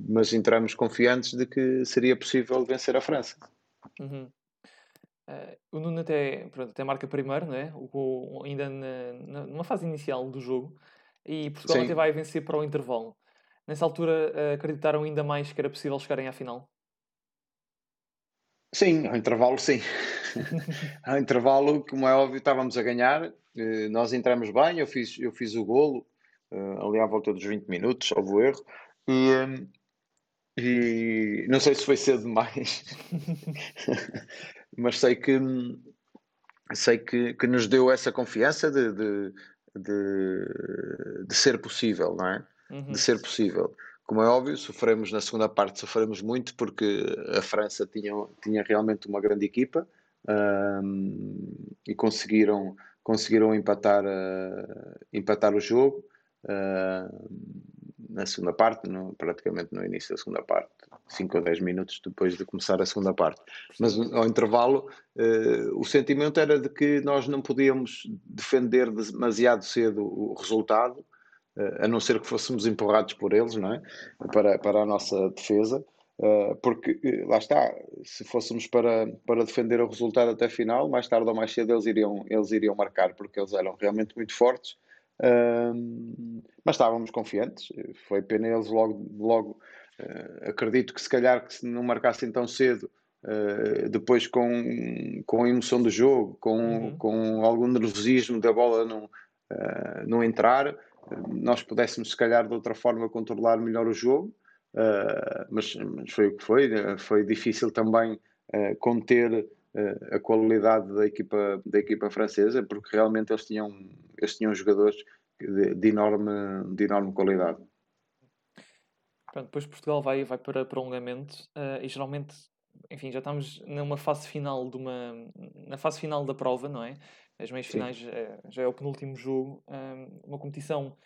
mas entramos confiantes de que seria possível vencer a França. Uhum. o Nuno até, pronto, até marca primeiro, não é? O, ainda na, na, numa fase inicial do jogo, e Portugal Sim. até vai vencer para o intervalo. Nessa altura uh, acreditaram ainda mais que era possível chegarem à final? Sim, ao intervalo sim. ao intervalo, como é óbvio, estávamos a ganhar, uh, nós entramos bem, eu fiz, eu fiz o golo, uh, ali à volta dos 20 minutos, salvo erro, e, um, e não sei se foi cedo demais, mas sei que sei que, que nos deu essa confiança de, de, de, de ser possível, não é? Uhum. de ser possível. Como é óbvio, sofremos na segunda parte, sofremos muito porque a França tinha, tinha realmente uma grande equipa um, e conseguiram, conseguiram empatar, uh, empatar o jogo uh, na segunda parte, no, praticamente no início da segunda parte, 5 ou 10 minutos depois de começar a segunda parte. Mas ao intervalo, uh, o sentimento era de que nós não podíamos defender demasiado cedo o resultado a não ser que fôssemos empurrados por eles, não é? Para, para a nossa defesa, eh, porque eh, lá está, se fôssemos para, para defender o resultado até final, mais tarde ou mais cedo eles iriam, eles iriam marcar, porque eles eram realmente muito fortes. mas estávamos confiantes, foi pena eles logo, logo uh, acredito que se calhar que se não marcassem tão cedo, uh, depois com, com a emoção do jogo, com, uhum. com algum nervosismo da bola não, não entrar, nós pudéssemos, se calhar, de outra forma, controlar melhor o jogo, uh, mas, mas, foi o que foi. Né? Foi difícil também uh, conter uh, a qualidade da equipa, da equipa francesa, porque realmente eles tinham, eles tinham jogadores de, de enorme, de enorme qualidade. Pronto, depois Portugal vai, vai para prolongamento e geralmente, enfim, já estamos numa fase final de uma, na fase final da prova, não é? As meias finais é, já é o penúltimo jogo. uma competição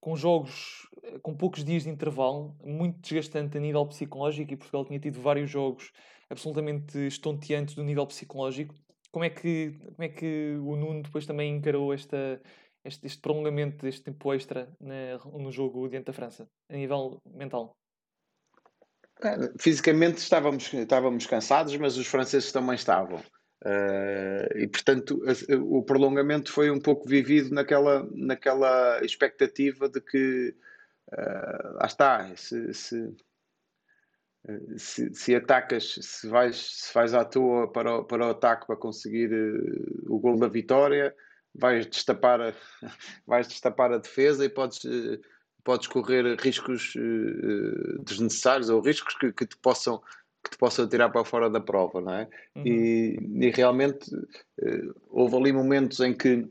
com jogos eh, com poucos dias de intervalo, muito desgastante a nível psicológico, e Portugal tinha tido vários jogos absolutamente estonteantes do nível psicológico. Como é que, como é que o Nuno depois também encarou esta, este, este prolongamento deste tempo extra no jogo diante da França, a nível mental? É, fisicamente estávamos, estávamos cansados, mas os franceses também estavam. Uh, e portanto o prolongamento foi um pouco vivido naquela, naquela expectativa de que uh, lá está, se, se, se, se, atacas, se vais, se vais à toa para o, para o ataque para conseguir uh, o gol da vitória, vais destapar a, vais destapar a defesa e podes, podes correr riscos desnecessários ou riscos que, que te possam que te possa tirar para fora da prova, não é? Uhum. E, e, realmente uh, houve ali momentos em que,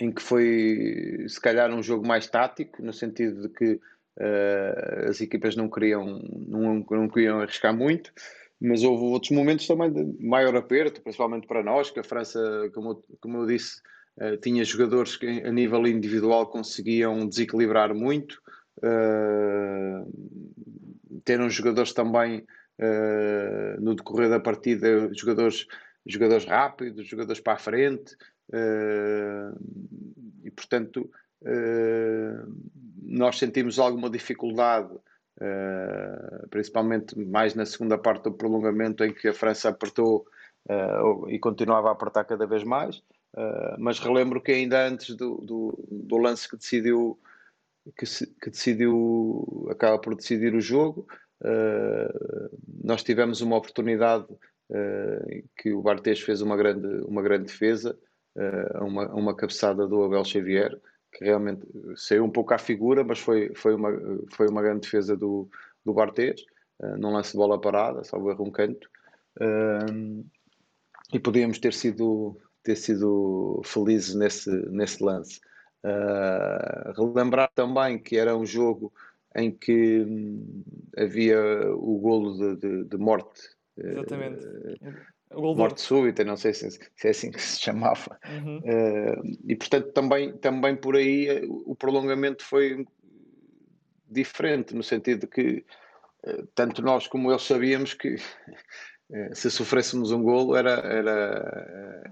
em que foi se calhar um jogo mais tático, no sentido de que uh, as equipas não queriam, não, não queriam arriscar muito, mas houve outros momentos também de maior aperto, principalmente para nós, que a França, como, como eu disse, uh, tinha jogadores que a nível individual conseguiam desequilibrar muito, uh, ter jogadores também uh, no decorrer da partida jogadores, jogadores rápidos, jogadores para a frente, uh, e portanto uh, nós sentimos alguma dificuldade, principalmente mais na segunda parte do prolongamento, em que a França apertou e continuava a apertar cada vez mais. mas relembro que ainda antes do, do, do lance que decidiu que, que, decidiu acaba por decidir o jogo nós tivemos uma oportunidade uh, que o Bartes fez uma grande, uma grande defesa, uh, uma, uma cabeçada do Abel Xavier, que realmente saiu um pouco à figura, mas foi, foi, uma, foi uma grande defesa do, do Bartes, não lance bola parada, salvo erro um canto, e podíamos ter sido, ter sido felizes nesse, nesse lance. relembrar também que era um jogo em que hum, havia o golo de, de, de morte. Exatamente. Uh, morte súbita, não sei se, se, é assim que se chamava. Uhum. Uh, e portanto também, também por aí eh, o prolongamento foi diferente, no sentido de que tanto nós como eles sabíamos que se sofrêssemos um golo era, era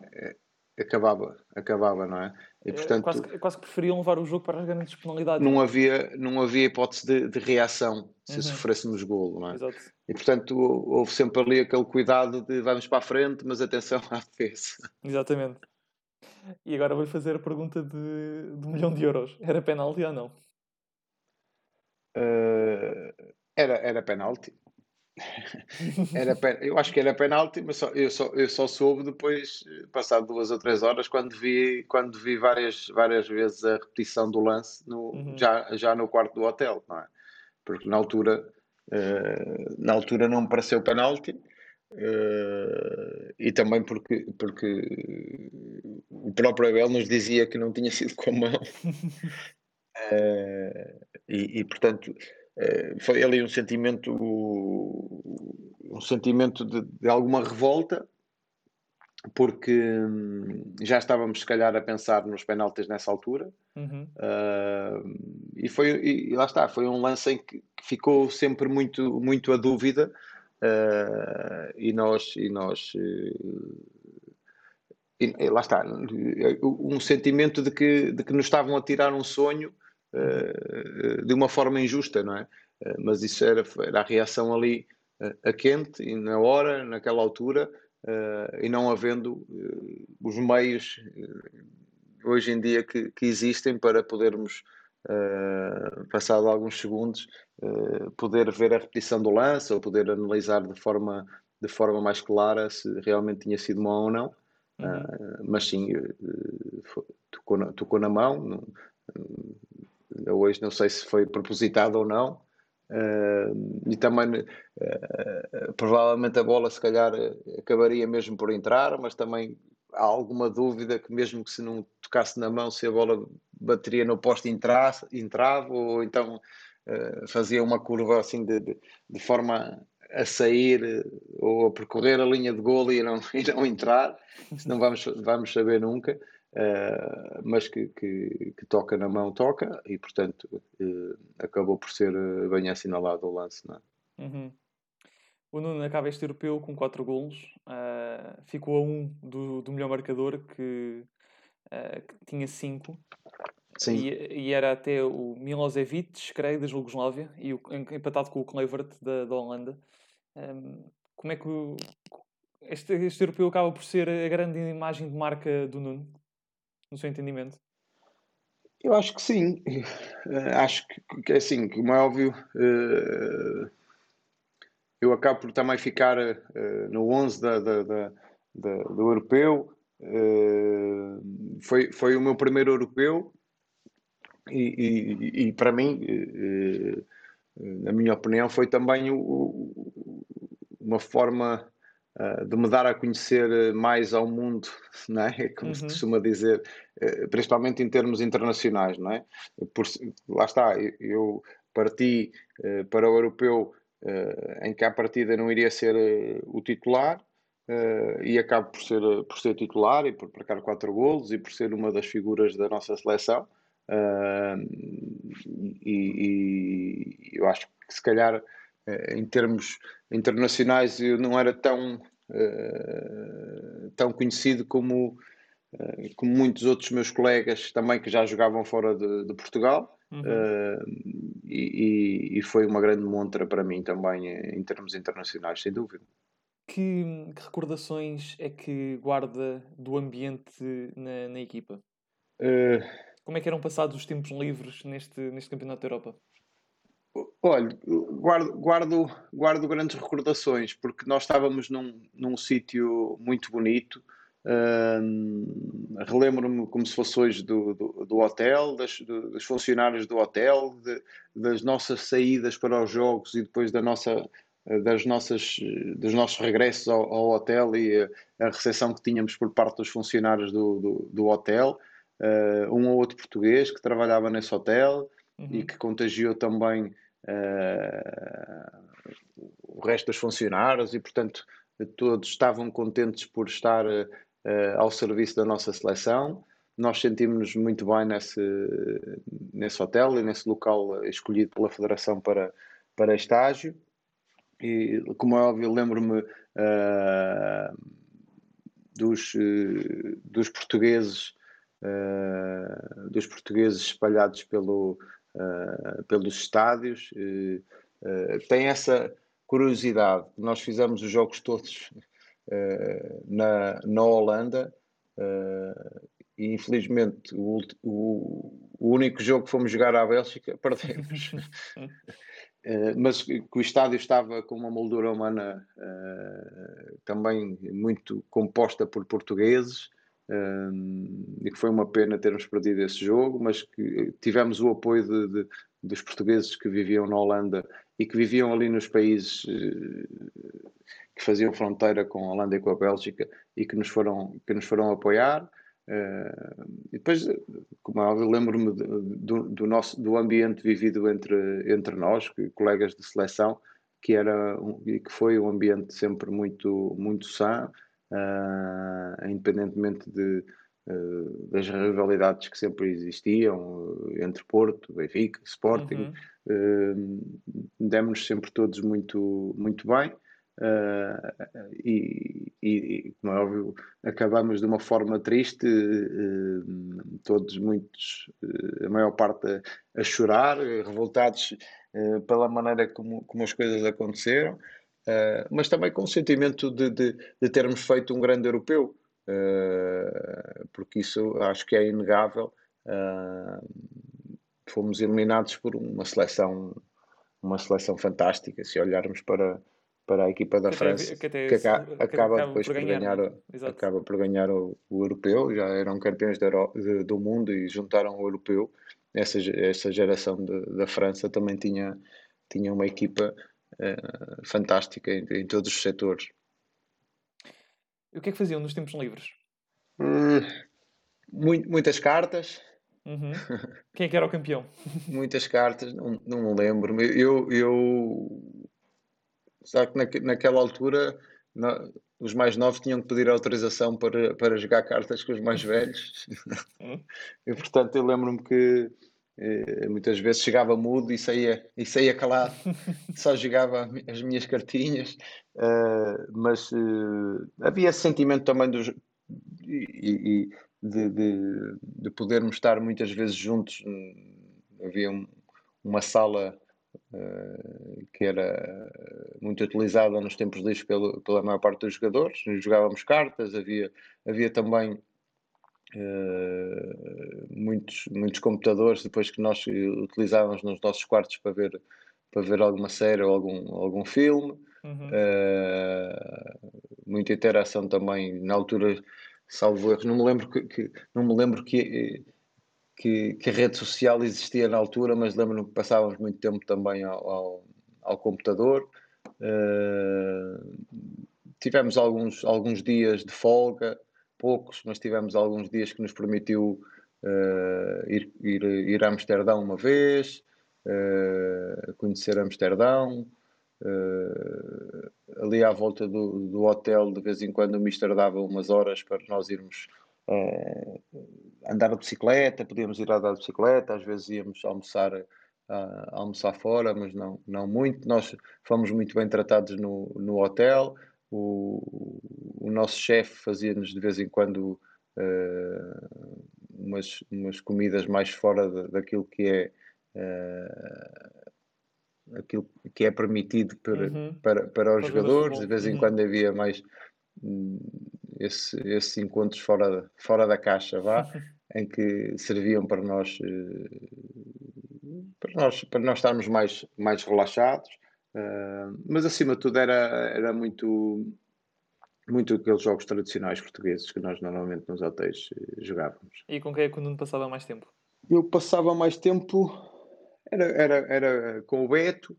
acabava, acabava, não é? E, é, portanto, quase, quase que preferiam levar o jogo para as grandes penalidades. Não havia, não havia hipótese de, de reação se uhum. sofrêssemos golo, não é? Exato. E portanto houve sempre ali aquele cuidado de vamos para a frente, mas atenção à defesa. Exatamente. E agora vou fazer a pergunta de, de um milhão de euros. Era penalti ou não? Uh, era, era penalti. Era. Eu acho que era penalti, mas só, eu, só, eu só soube depois, passado duas ou três horas, quando vi, quando vi várias, várias vezes a repetição do lance no, uhum. já, já no quarto do hotel, não é? Porque na altura, uh, na altura não me pareceu penalti. Uh, e também porque, porque o próprio Abel nos dizia que não tinha sido com a mão uh, e, e, portanto foi ali um sentimento um sentimento de, de alguma revolta porque hum, já estávamos se calhar a pensar nos penaltis nessa altura uhum. uh, e foi e lá está foi um lance em que ficou sempre muito muito a dúvida uh, e nós e nós e, e, lá está um sentimento de que de que nos estavam a tirar um sonho eh, de uma forma injusta, não é? Eh, mas isso era, era a reação ali eh, a quente e na hora, naquela altura, e não havendo os meios hoje em dia que, que existem para podermos, passado alguns segundos, poder ver a repetição do lance ou poder analisar de forma, de forma mais clara se realmente tinha sido mão ou não. Uhum. mas sim, tocou na, tocou na mão, hoje não sei se foi propositado ou não. Uh, e também uh, provavelmente a bola se calhar acabaria mesmo por entrar, mas também há alguma dúvida que mesmo que se não tocasse na mão se a bola bateria no poste entrasse, entrava ou então uh, fazia uma curva assim de, de, de, forma a sair ou a percorrer a linha de golo e não, e não entrar, isso não vamos, vamos saber nunca. Uh, mas que, que, que, toca na mão, toca, e portanto uh, acabou por ser uh, bem assinalado o lance. Não é? uhum. O Nuno acaba este europeu com 4 golos, ficou a 1 um do, do melhor marcador que que tinha cinco. Sim. E, e, era até o Milosevic, creio, da Jugoslávia, e o, empatado com o Kluivert da, da Holanda. Um, como é que o, este, este europeu acaba por ser a grande imagem de marca do Nuno, no seu entendimento? Eu acho que sim. Uh, acho que, é assim, como é óbvio, uh, eu acabo por também ficar uh, no 11 da, da, da, da do europeu. foi, foi o meu primeiro europeu e, e, e para mim, na minha opinião, foi também o, uma forma uh, de me dar a conhecer mais ao mundo, não é? Como uhum. se costuma dizer, uh, principalmente em termos internacionais, não é? Por, lá está, eu parti uh, para o europeu em que à partida não iria ser o titular, e acabo por ser, por ser titular e por marcar quatro golos e por ser uma das figuras da nossa seleção. E, e, eu acho que se calhar em termos internacionais eu não era tão, uh, tão conhecido como, uh, como muitos outros meus colegas também que já jogavam fora de, de Portugal. Uhum. Uh, e, e, foi uma grande montra para mim também em termos internacionais, sem dúvida. Que, que recordações é que guarda do ambiente na, na equipa? Como é que eram passados os tempos livres neste, neste Campeonato da Europa? Olha, guardo, guardo, guardo grandes recordações, porque nós estávamos num, num sítio muito bonito. Relembro-me como se fosse hoje do, do, do hotel, das, do, dos funcionários do hotel, de, das nossas saídas para os jogos e depois da nossa, das nossas, dos nossos regressos ao, ao hotel e a, a, recepção que tínhamos por parte dos funcionários do, do, do hotel. Uh, um ou outro português que trabalhava nesse hotel uhum. e que contagiou também uh, o resto dos funcionários e, portanto, todos estavam contentes por estar uh, ao serviço da nossa seleção. Nós sentimos-nos muito bem nesse, nesse hotel e nesse local escolhido pela Federação para, para estágio. E, como é óbvio, lembro-me uh, dos, dos portugueses uh, dos portugueses espalhados pelo, uh, pelos estádios. Uh, tem essa curiosidade. Nós fizemos os jogos todos na, na Holanda e infelizmente o, o, o, único jogo que fomos jogar à Bélgica perdemos. Mas que o estádio estava com uma moldura humana também muito composta por portugueses e que foi uma pena termos perdido esse jogo, mas que tivemos o apoio de, de, dos portugueses que viviam na Holanda e que viviam ali nos países eh, que faziam fronteira com a Holanda e com a Bélgica e que nos foram, que nos foram apoiar. Uh, e depois, como é óbvio, lembro-me do, do, nosso do ambiente vivido entre, entre nós, colegas de seleção, que era e que foi um ambiente sempre muito muito sã, uh, independentemente de, uh, das rivalidades que sempre existiam entre Porto, Benfica, Sporting, uhum. uh, demos-nos sempre todos muito, muito bem. Uh, e, e, como é óbvio, acabamos de uma forma triste, uh, todos muitos, uh, a maior parte a, a chorar, revoltados pela maneira como, como as coisas aconteceram. Uh, mas também com o sentimento de, de, de, termos feito um grande europeu, uh, porque isso acho que é inegável. Uh, fomos eliminados por uma seleção, uma seleção fantástica. Se olharmos para, para a equipa da que França, que, que, acaba, que, acaba depois por ganhar, ganhar o, acaba por ganhar o, o, europeu, já eram campeões de, do mundo e juntaram o europeu. Essa, essa geração de, da França também tinha, tinha uma equipa uh, fantástica em, em, todos os setores. E o que é que faziam nos tempos livres? Hum, muitas cartas. Uhum. Quem é que era o campeão? muitas cartas, não, não me lembro. Eu, eu sabe que na, naquela altura na, os mais novos tinham que pedir autorização para, para jogar cartas com os mais velhos. Hum. e portanto eu lembro-me que eh, muitas vezes chegava mudo e saía, e saía calado, só jogava as minhas cartinhas, uh, mas uh, havia esse sentimento também dos. E, de, de, de, podermos estar muitas vezes juntos. Havia um, uma sala uh, que era muito utilizada nos tempos livres pelo, pela maior parte dos jogadores. Jogávamos cartas, havia, havia também uh, muitos, muitos computadores depois que nós utilizávamos nos nossos quartos para ver, para ver alguma série ou algum, algum filme. Uhum. Uh, muita interação também na altura, salvo erros. Não me lembro que, que não me lembro que que, que, a rede social existia na altura, mas lembro-me que passávamos muito tempo também ao, ao, ao computador. Uh, tivemos alguns, alguns dias de folga, poucos, mas tivemos alguns dias que nos permitiu uh, ir, ir, ir a Amsterdão uma vez, uh, conhecer Amsterdão. ali à volta do, do hotel, de vez em quando o Mister dava umas horas para nós irmos uh, andar de bicicleta, podíamos ir andar de bicicleta, às vezes íamos almoçar, uh, almoçar fora, mas não, não muito. Nós fomos muito bem tratados no, no hotel. O, o nosso chefe fazia-nos de vez em quando uh, umas, umas comidas mais fora de, daquilo que é uh, aquilo que é permitido para, uhum. para, para os para jogadores. De vez em uhum. quando havia mais hum, esse, esses encontros fora, fora da caixa, vá, em que serviam para nós, eh, para nós, para nós estarmos mais, mais relaxados, uh, mas acima de tudo era, era muito, muito aqueles jogos tradicionais portugueses que nós normalmente nos hotéis eh, jogávamos. E com quem é que o Nuno passava mais tempo? Eu passava mais tempo, era, era, era com o Beto,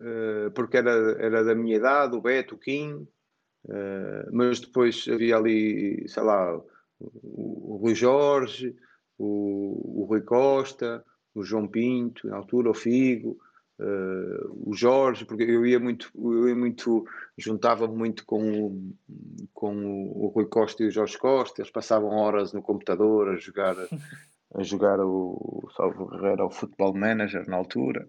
uh, porque era, era da minha idade, o Beto, o Kim, Uh, mas depois havia ali, sei lá, o, o Rui Jorge, o, o, Rui Costa, o João Pinto, na altura, o Figo, uh, o Jorge, porque eu ia muito, eu ia muito, juntava-me muito com, o, com o, Rui Costa e o Jorge Costa, eles passavam horas no computador a jogar, a jogar o Salvo Herrera, o Football Manager na altura.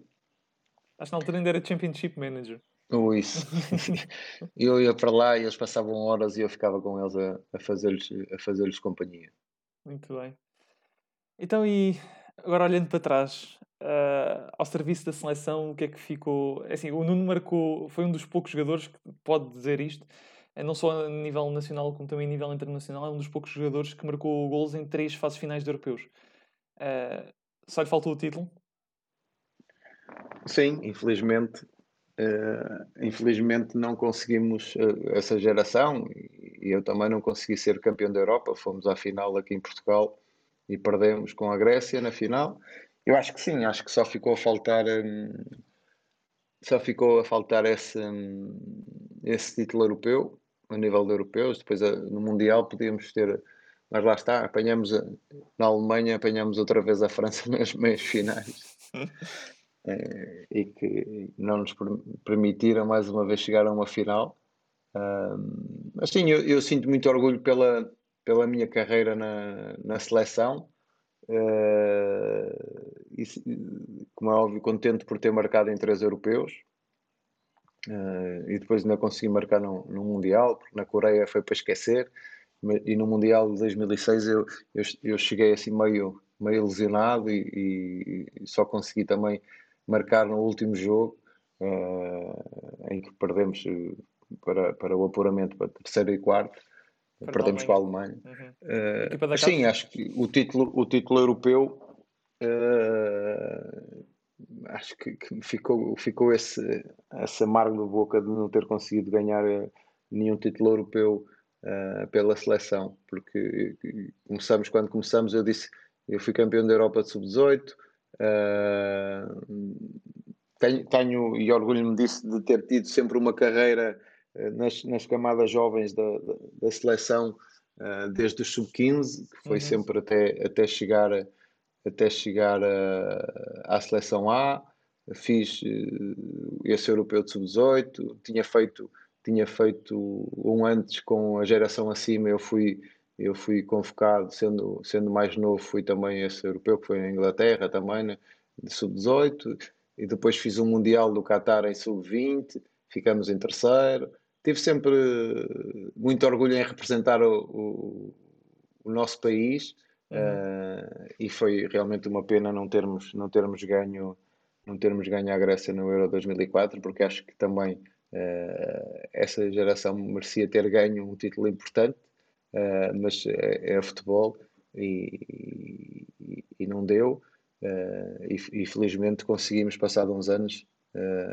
Acho que na altura ainda era Championship Manager. Ou isso. eu ia para lá e eles passavam horas e eu ficava com eles a, a fazer-lhes a fazer companhia. Muito bem. Então, e agora olhando para trás, uh, ao serviço da seleção, o que é que ficou? É assim, o Nuno marcou, foi um dos poucos jogadores que pode dizer isto, eh, não só a nível nacional como também a nível internacional, é um dos poucos jogadores que marcou gols em três fases finais de europeus. Uh, só lhe faltou o título? Sim, infelizmente Uh, infelizmente não conseguimos uh, essa geração e eu também não consegui ser campeão da Europa. Fomos à final aqui em Portugal e perdemos com a Grécia na final. Eu acho que sim, acho que só ficou a faltar um, só ficou a faltar esse, um, esse título europeu a nível de europeus. Depois uh, no Mundial podíamos ter, mas lá está, apanhamos na Alemanha, apanhamos outra vez a França nas meias finais. Eh, e que não nos permitiram mais uma vez chegar a uma final. assim, eu, eu, sinto muito orgulho pela, pela minha carreira na, na seleção. Uh, e, como é óbvio, contente por ter marcado em três europeus uh, e depois ainda consegui marcar no, no Mundial, porque na Coreia foi para esquecer. E no Mundial de 2006 eu, eu, eu cheguei assim meio, meio lesionado e, e só consegui também marcar no último jogo, uh, em que perdemos para, para o apuramento para terceiro e quarto, para perdemos com a Alemanha. Uhum. Uh, sim, acho que o título, o título europeu uh, acho que, que, ficou, ficou esse, esse amargo de boca de não ter conseguido ganhar nenhum título europeu uh, pela seleção, porque começamos, quando começamos, eu disse eu fui campeão da Europa de sub-18, Uh, tenho, tenho, e orgulho-me disso de ter tido sempre uma carreira nas, nas, camadas jovens da, da, da seleção uh, desde os sub-15, que foi uhum. sempre até, até chegar, até chegar à seleção A. Fiz esse europeu de sub-18, tinha feito, tinha feito um antes com a geração acima, eu fui eu fui convocado, sendo, sendo mais novo, fui também esse europeu, que foi na Inglaterra também, né, de sub-18, e depois fiz um Mundial do Qatar em sub-20, ficamos em terceiro. Tive sempre muito orgulho em representar o, o, o nosso país uhum. uh, e foi realmente uma pena não termos, não termos ganho não termos ganho a Grécia no Euro 2004 porque acho que também uh, essa geração merecia ter ganho um título importante uh, mas é, é futebol e, e, e, não deu e, e felizmente conseguimos passado uns anos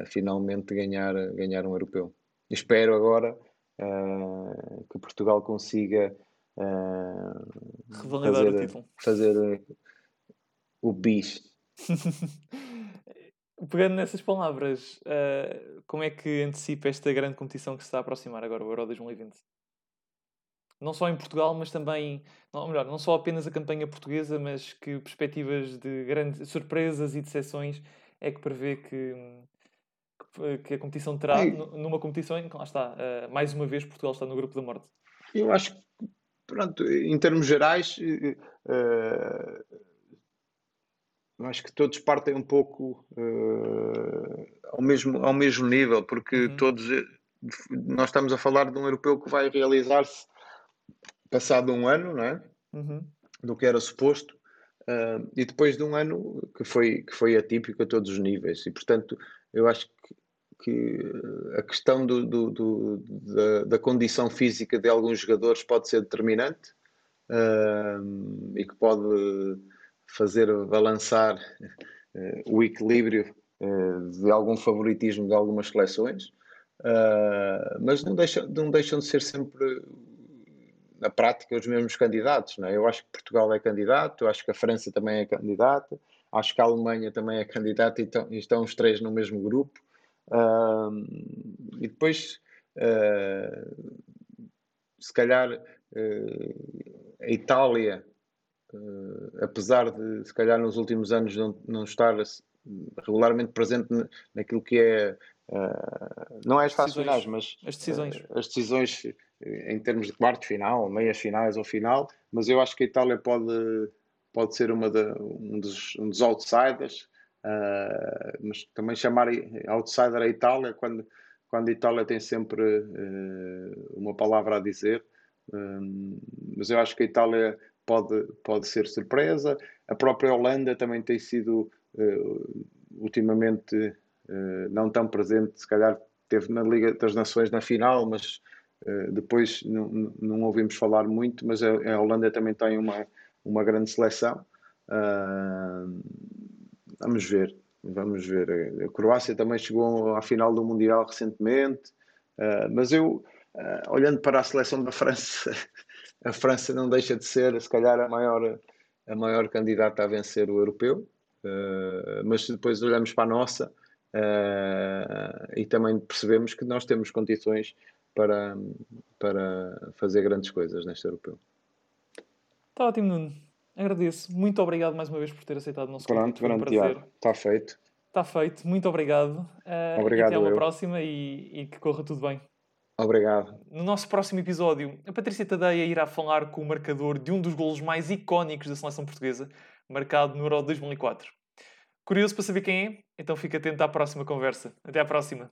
finalmente ganhar, ganhar um europeu espero agora uh, que Portugal consiga uh, fazer, o título. fazer o bis. Pegando nessas palavras, uh, como é que antecipa esta grande competição que se está a aproximar agora, o Euro 2020? Não só em Portugal, mas também, não, melhor, não só apenas a campanha portuguesa, mas que perspectivas de grandes surpresas e decepções é que prevê que, que a competição terá numa competição em que, lá está, uh, mais uma vez Portugal está no grupo da morte? Eu acho que, pronto, em termos gerais, uh, acho que todos partem um pouco uh, ao, mesmo, ao mesmo nível, porque uhum. todos nós estamos a falar de um europeu que vai realizar-se passado um ano, não é? Uhum. Do que era suposto. Uh, e depois de um ano que foi, que foi atípico a todos os níveis, e portanto eu acho que que a questão do, do, do, da, da, condição física de alguns jogadores pode ser determinante uh, e que pode fazer balançar uh, o equilíbrio uh, de algum favoritismo de algumas seleções, mas não, deixa, não deixam de ser sempre, na prática, os mesmos candidatos. Não é? Eu acho que Portugal é candidato, eu acho que a França também é candidata, acho que a Alemanha também é candidata e estão, e estão os três no mesmo grupo. Uh, e depois, uh, se calhar, uh, a Itália, ah, apesar de, se calhar, nos últimos anos não, não estar regularmente presente naquilo que é. não é as fases finais, mas as decisões. as decisões em termos de quarto final, meias finais ou final, mas eu acho que a Itália pode, pode ser uma de, um, dos, um dos outsiders Uh, mas também chamar outsider a Itália quando, quando a Itália tem sempre uh, uma palavra a dizer. Um, mas eu acho que a Itália pode, pode ser surpresa. A própria Holanda também tem sido uh, ultimamente não tão presente, se calhar teve na Liga das Nações na final, mas depois não, não ouvimos falar muito. Mas a, a Holanda também tem uma, uma grande seleção. Uh, Vamos ver, vamos ver. A Croácia também chegou à final do Mundial recentemente, uh, mas eu, uh, olhando para a seleção da França, a França não deixa de ser, se calhar, a maior, a maior candidata a vencer o europeu, mas depois olhamos para a nossa e também percebemos que nós temos condições para, para fazer grandes coisas neste europeu. Está ótimo, Nuno. Agradeço. Muito obrigado mais uma vez por ter aceitado o nosso convite. Pronto, um. Está feito. Está feito. Muito obrigado. Uh, obrigado. Até uma eu. próxima e, e que corra tudo bem. Obrigado. No nosso próximo episódio, a Patrícia Tadeia irá falar com o marcador de um dos golos mais icónicos da seleção portuguesa, marcado no Euro 2004. Curioso para saber quem é? Então fica atento à próxima conversa. Até à próxima.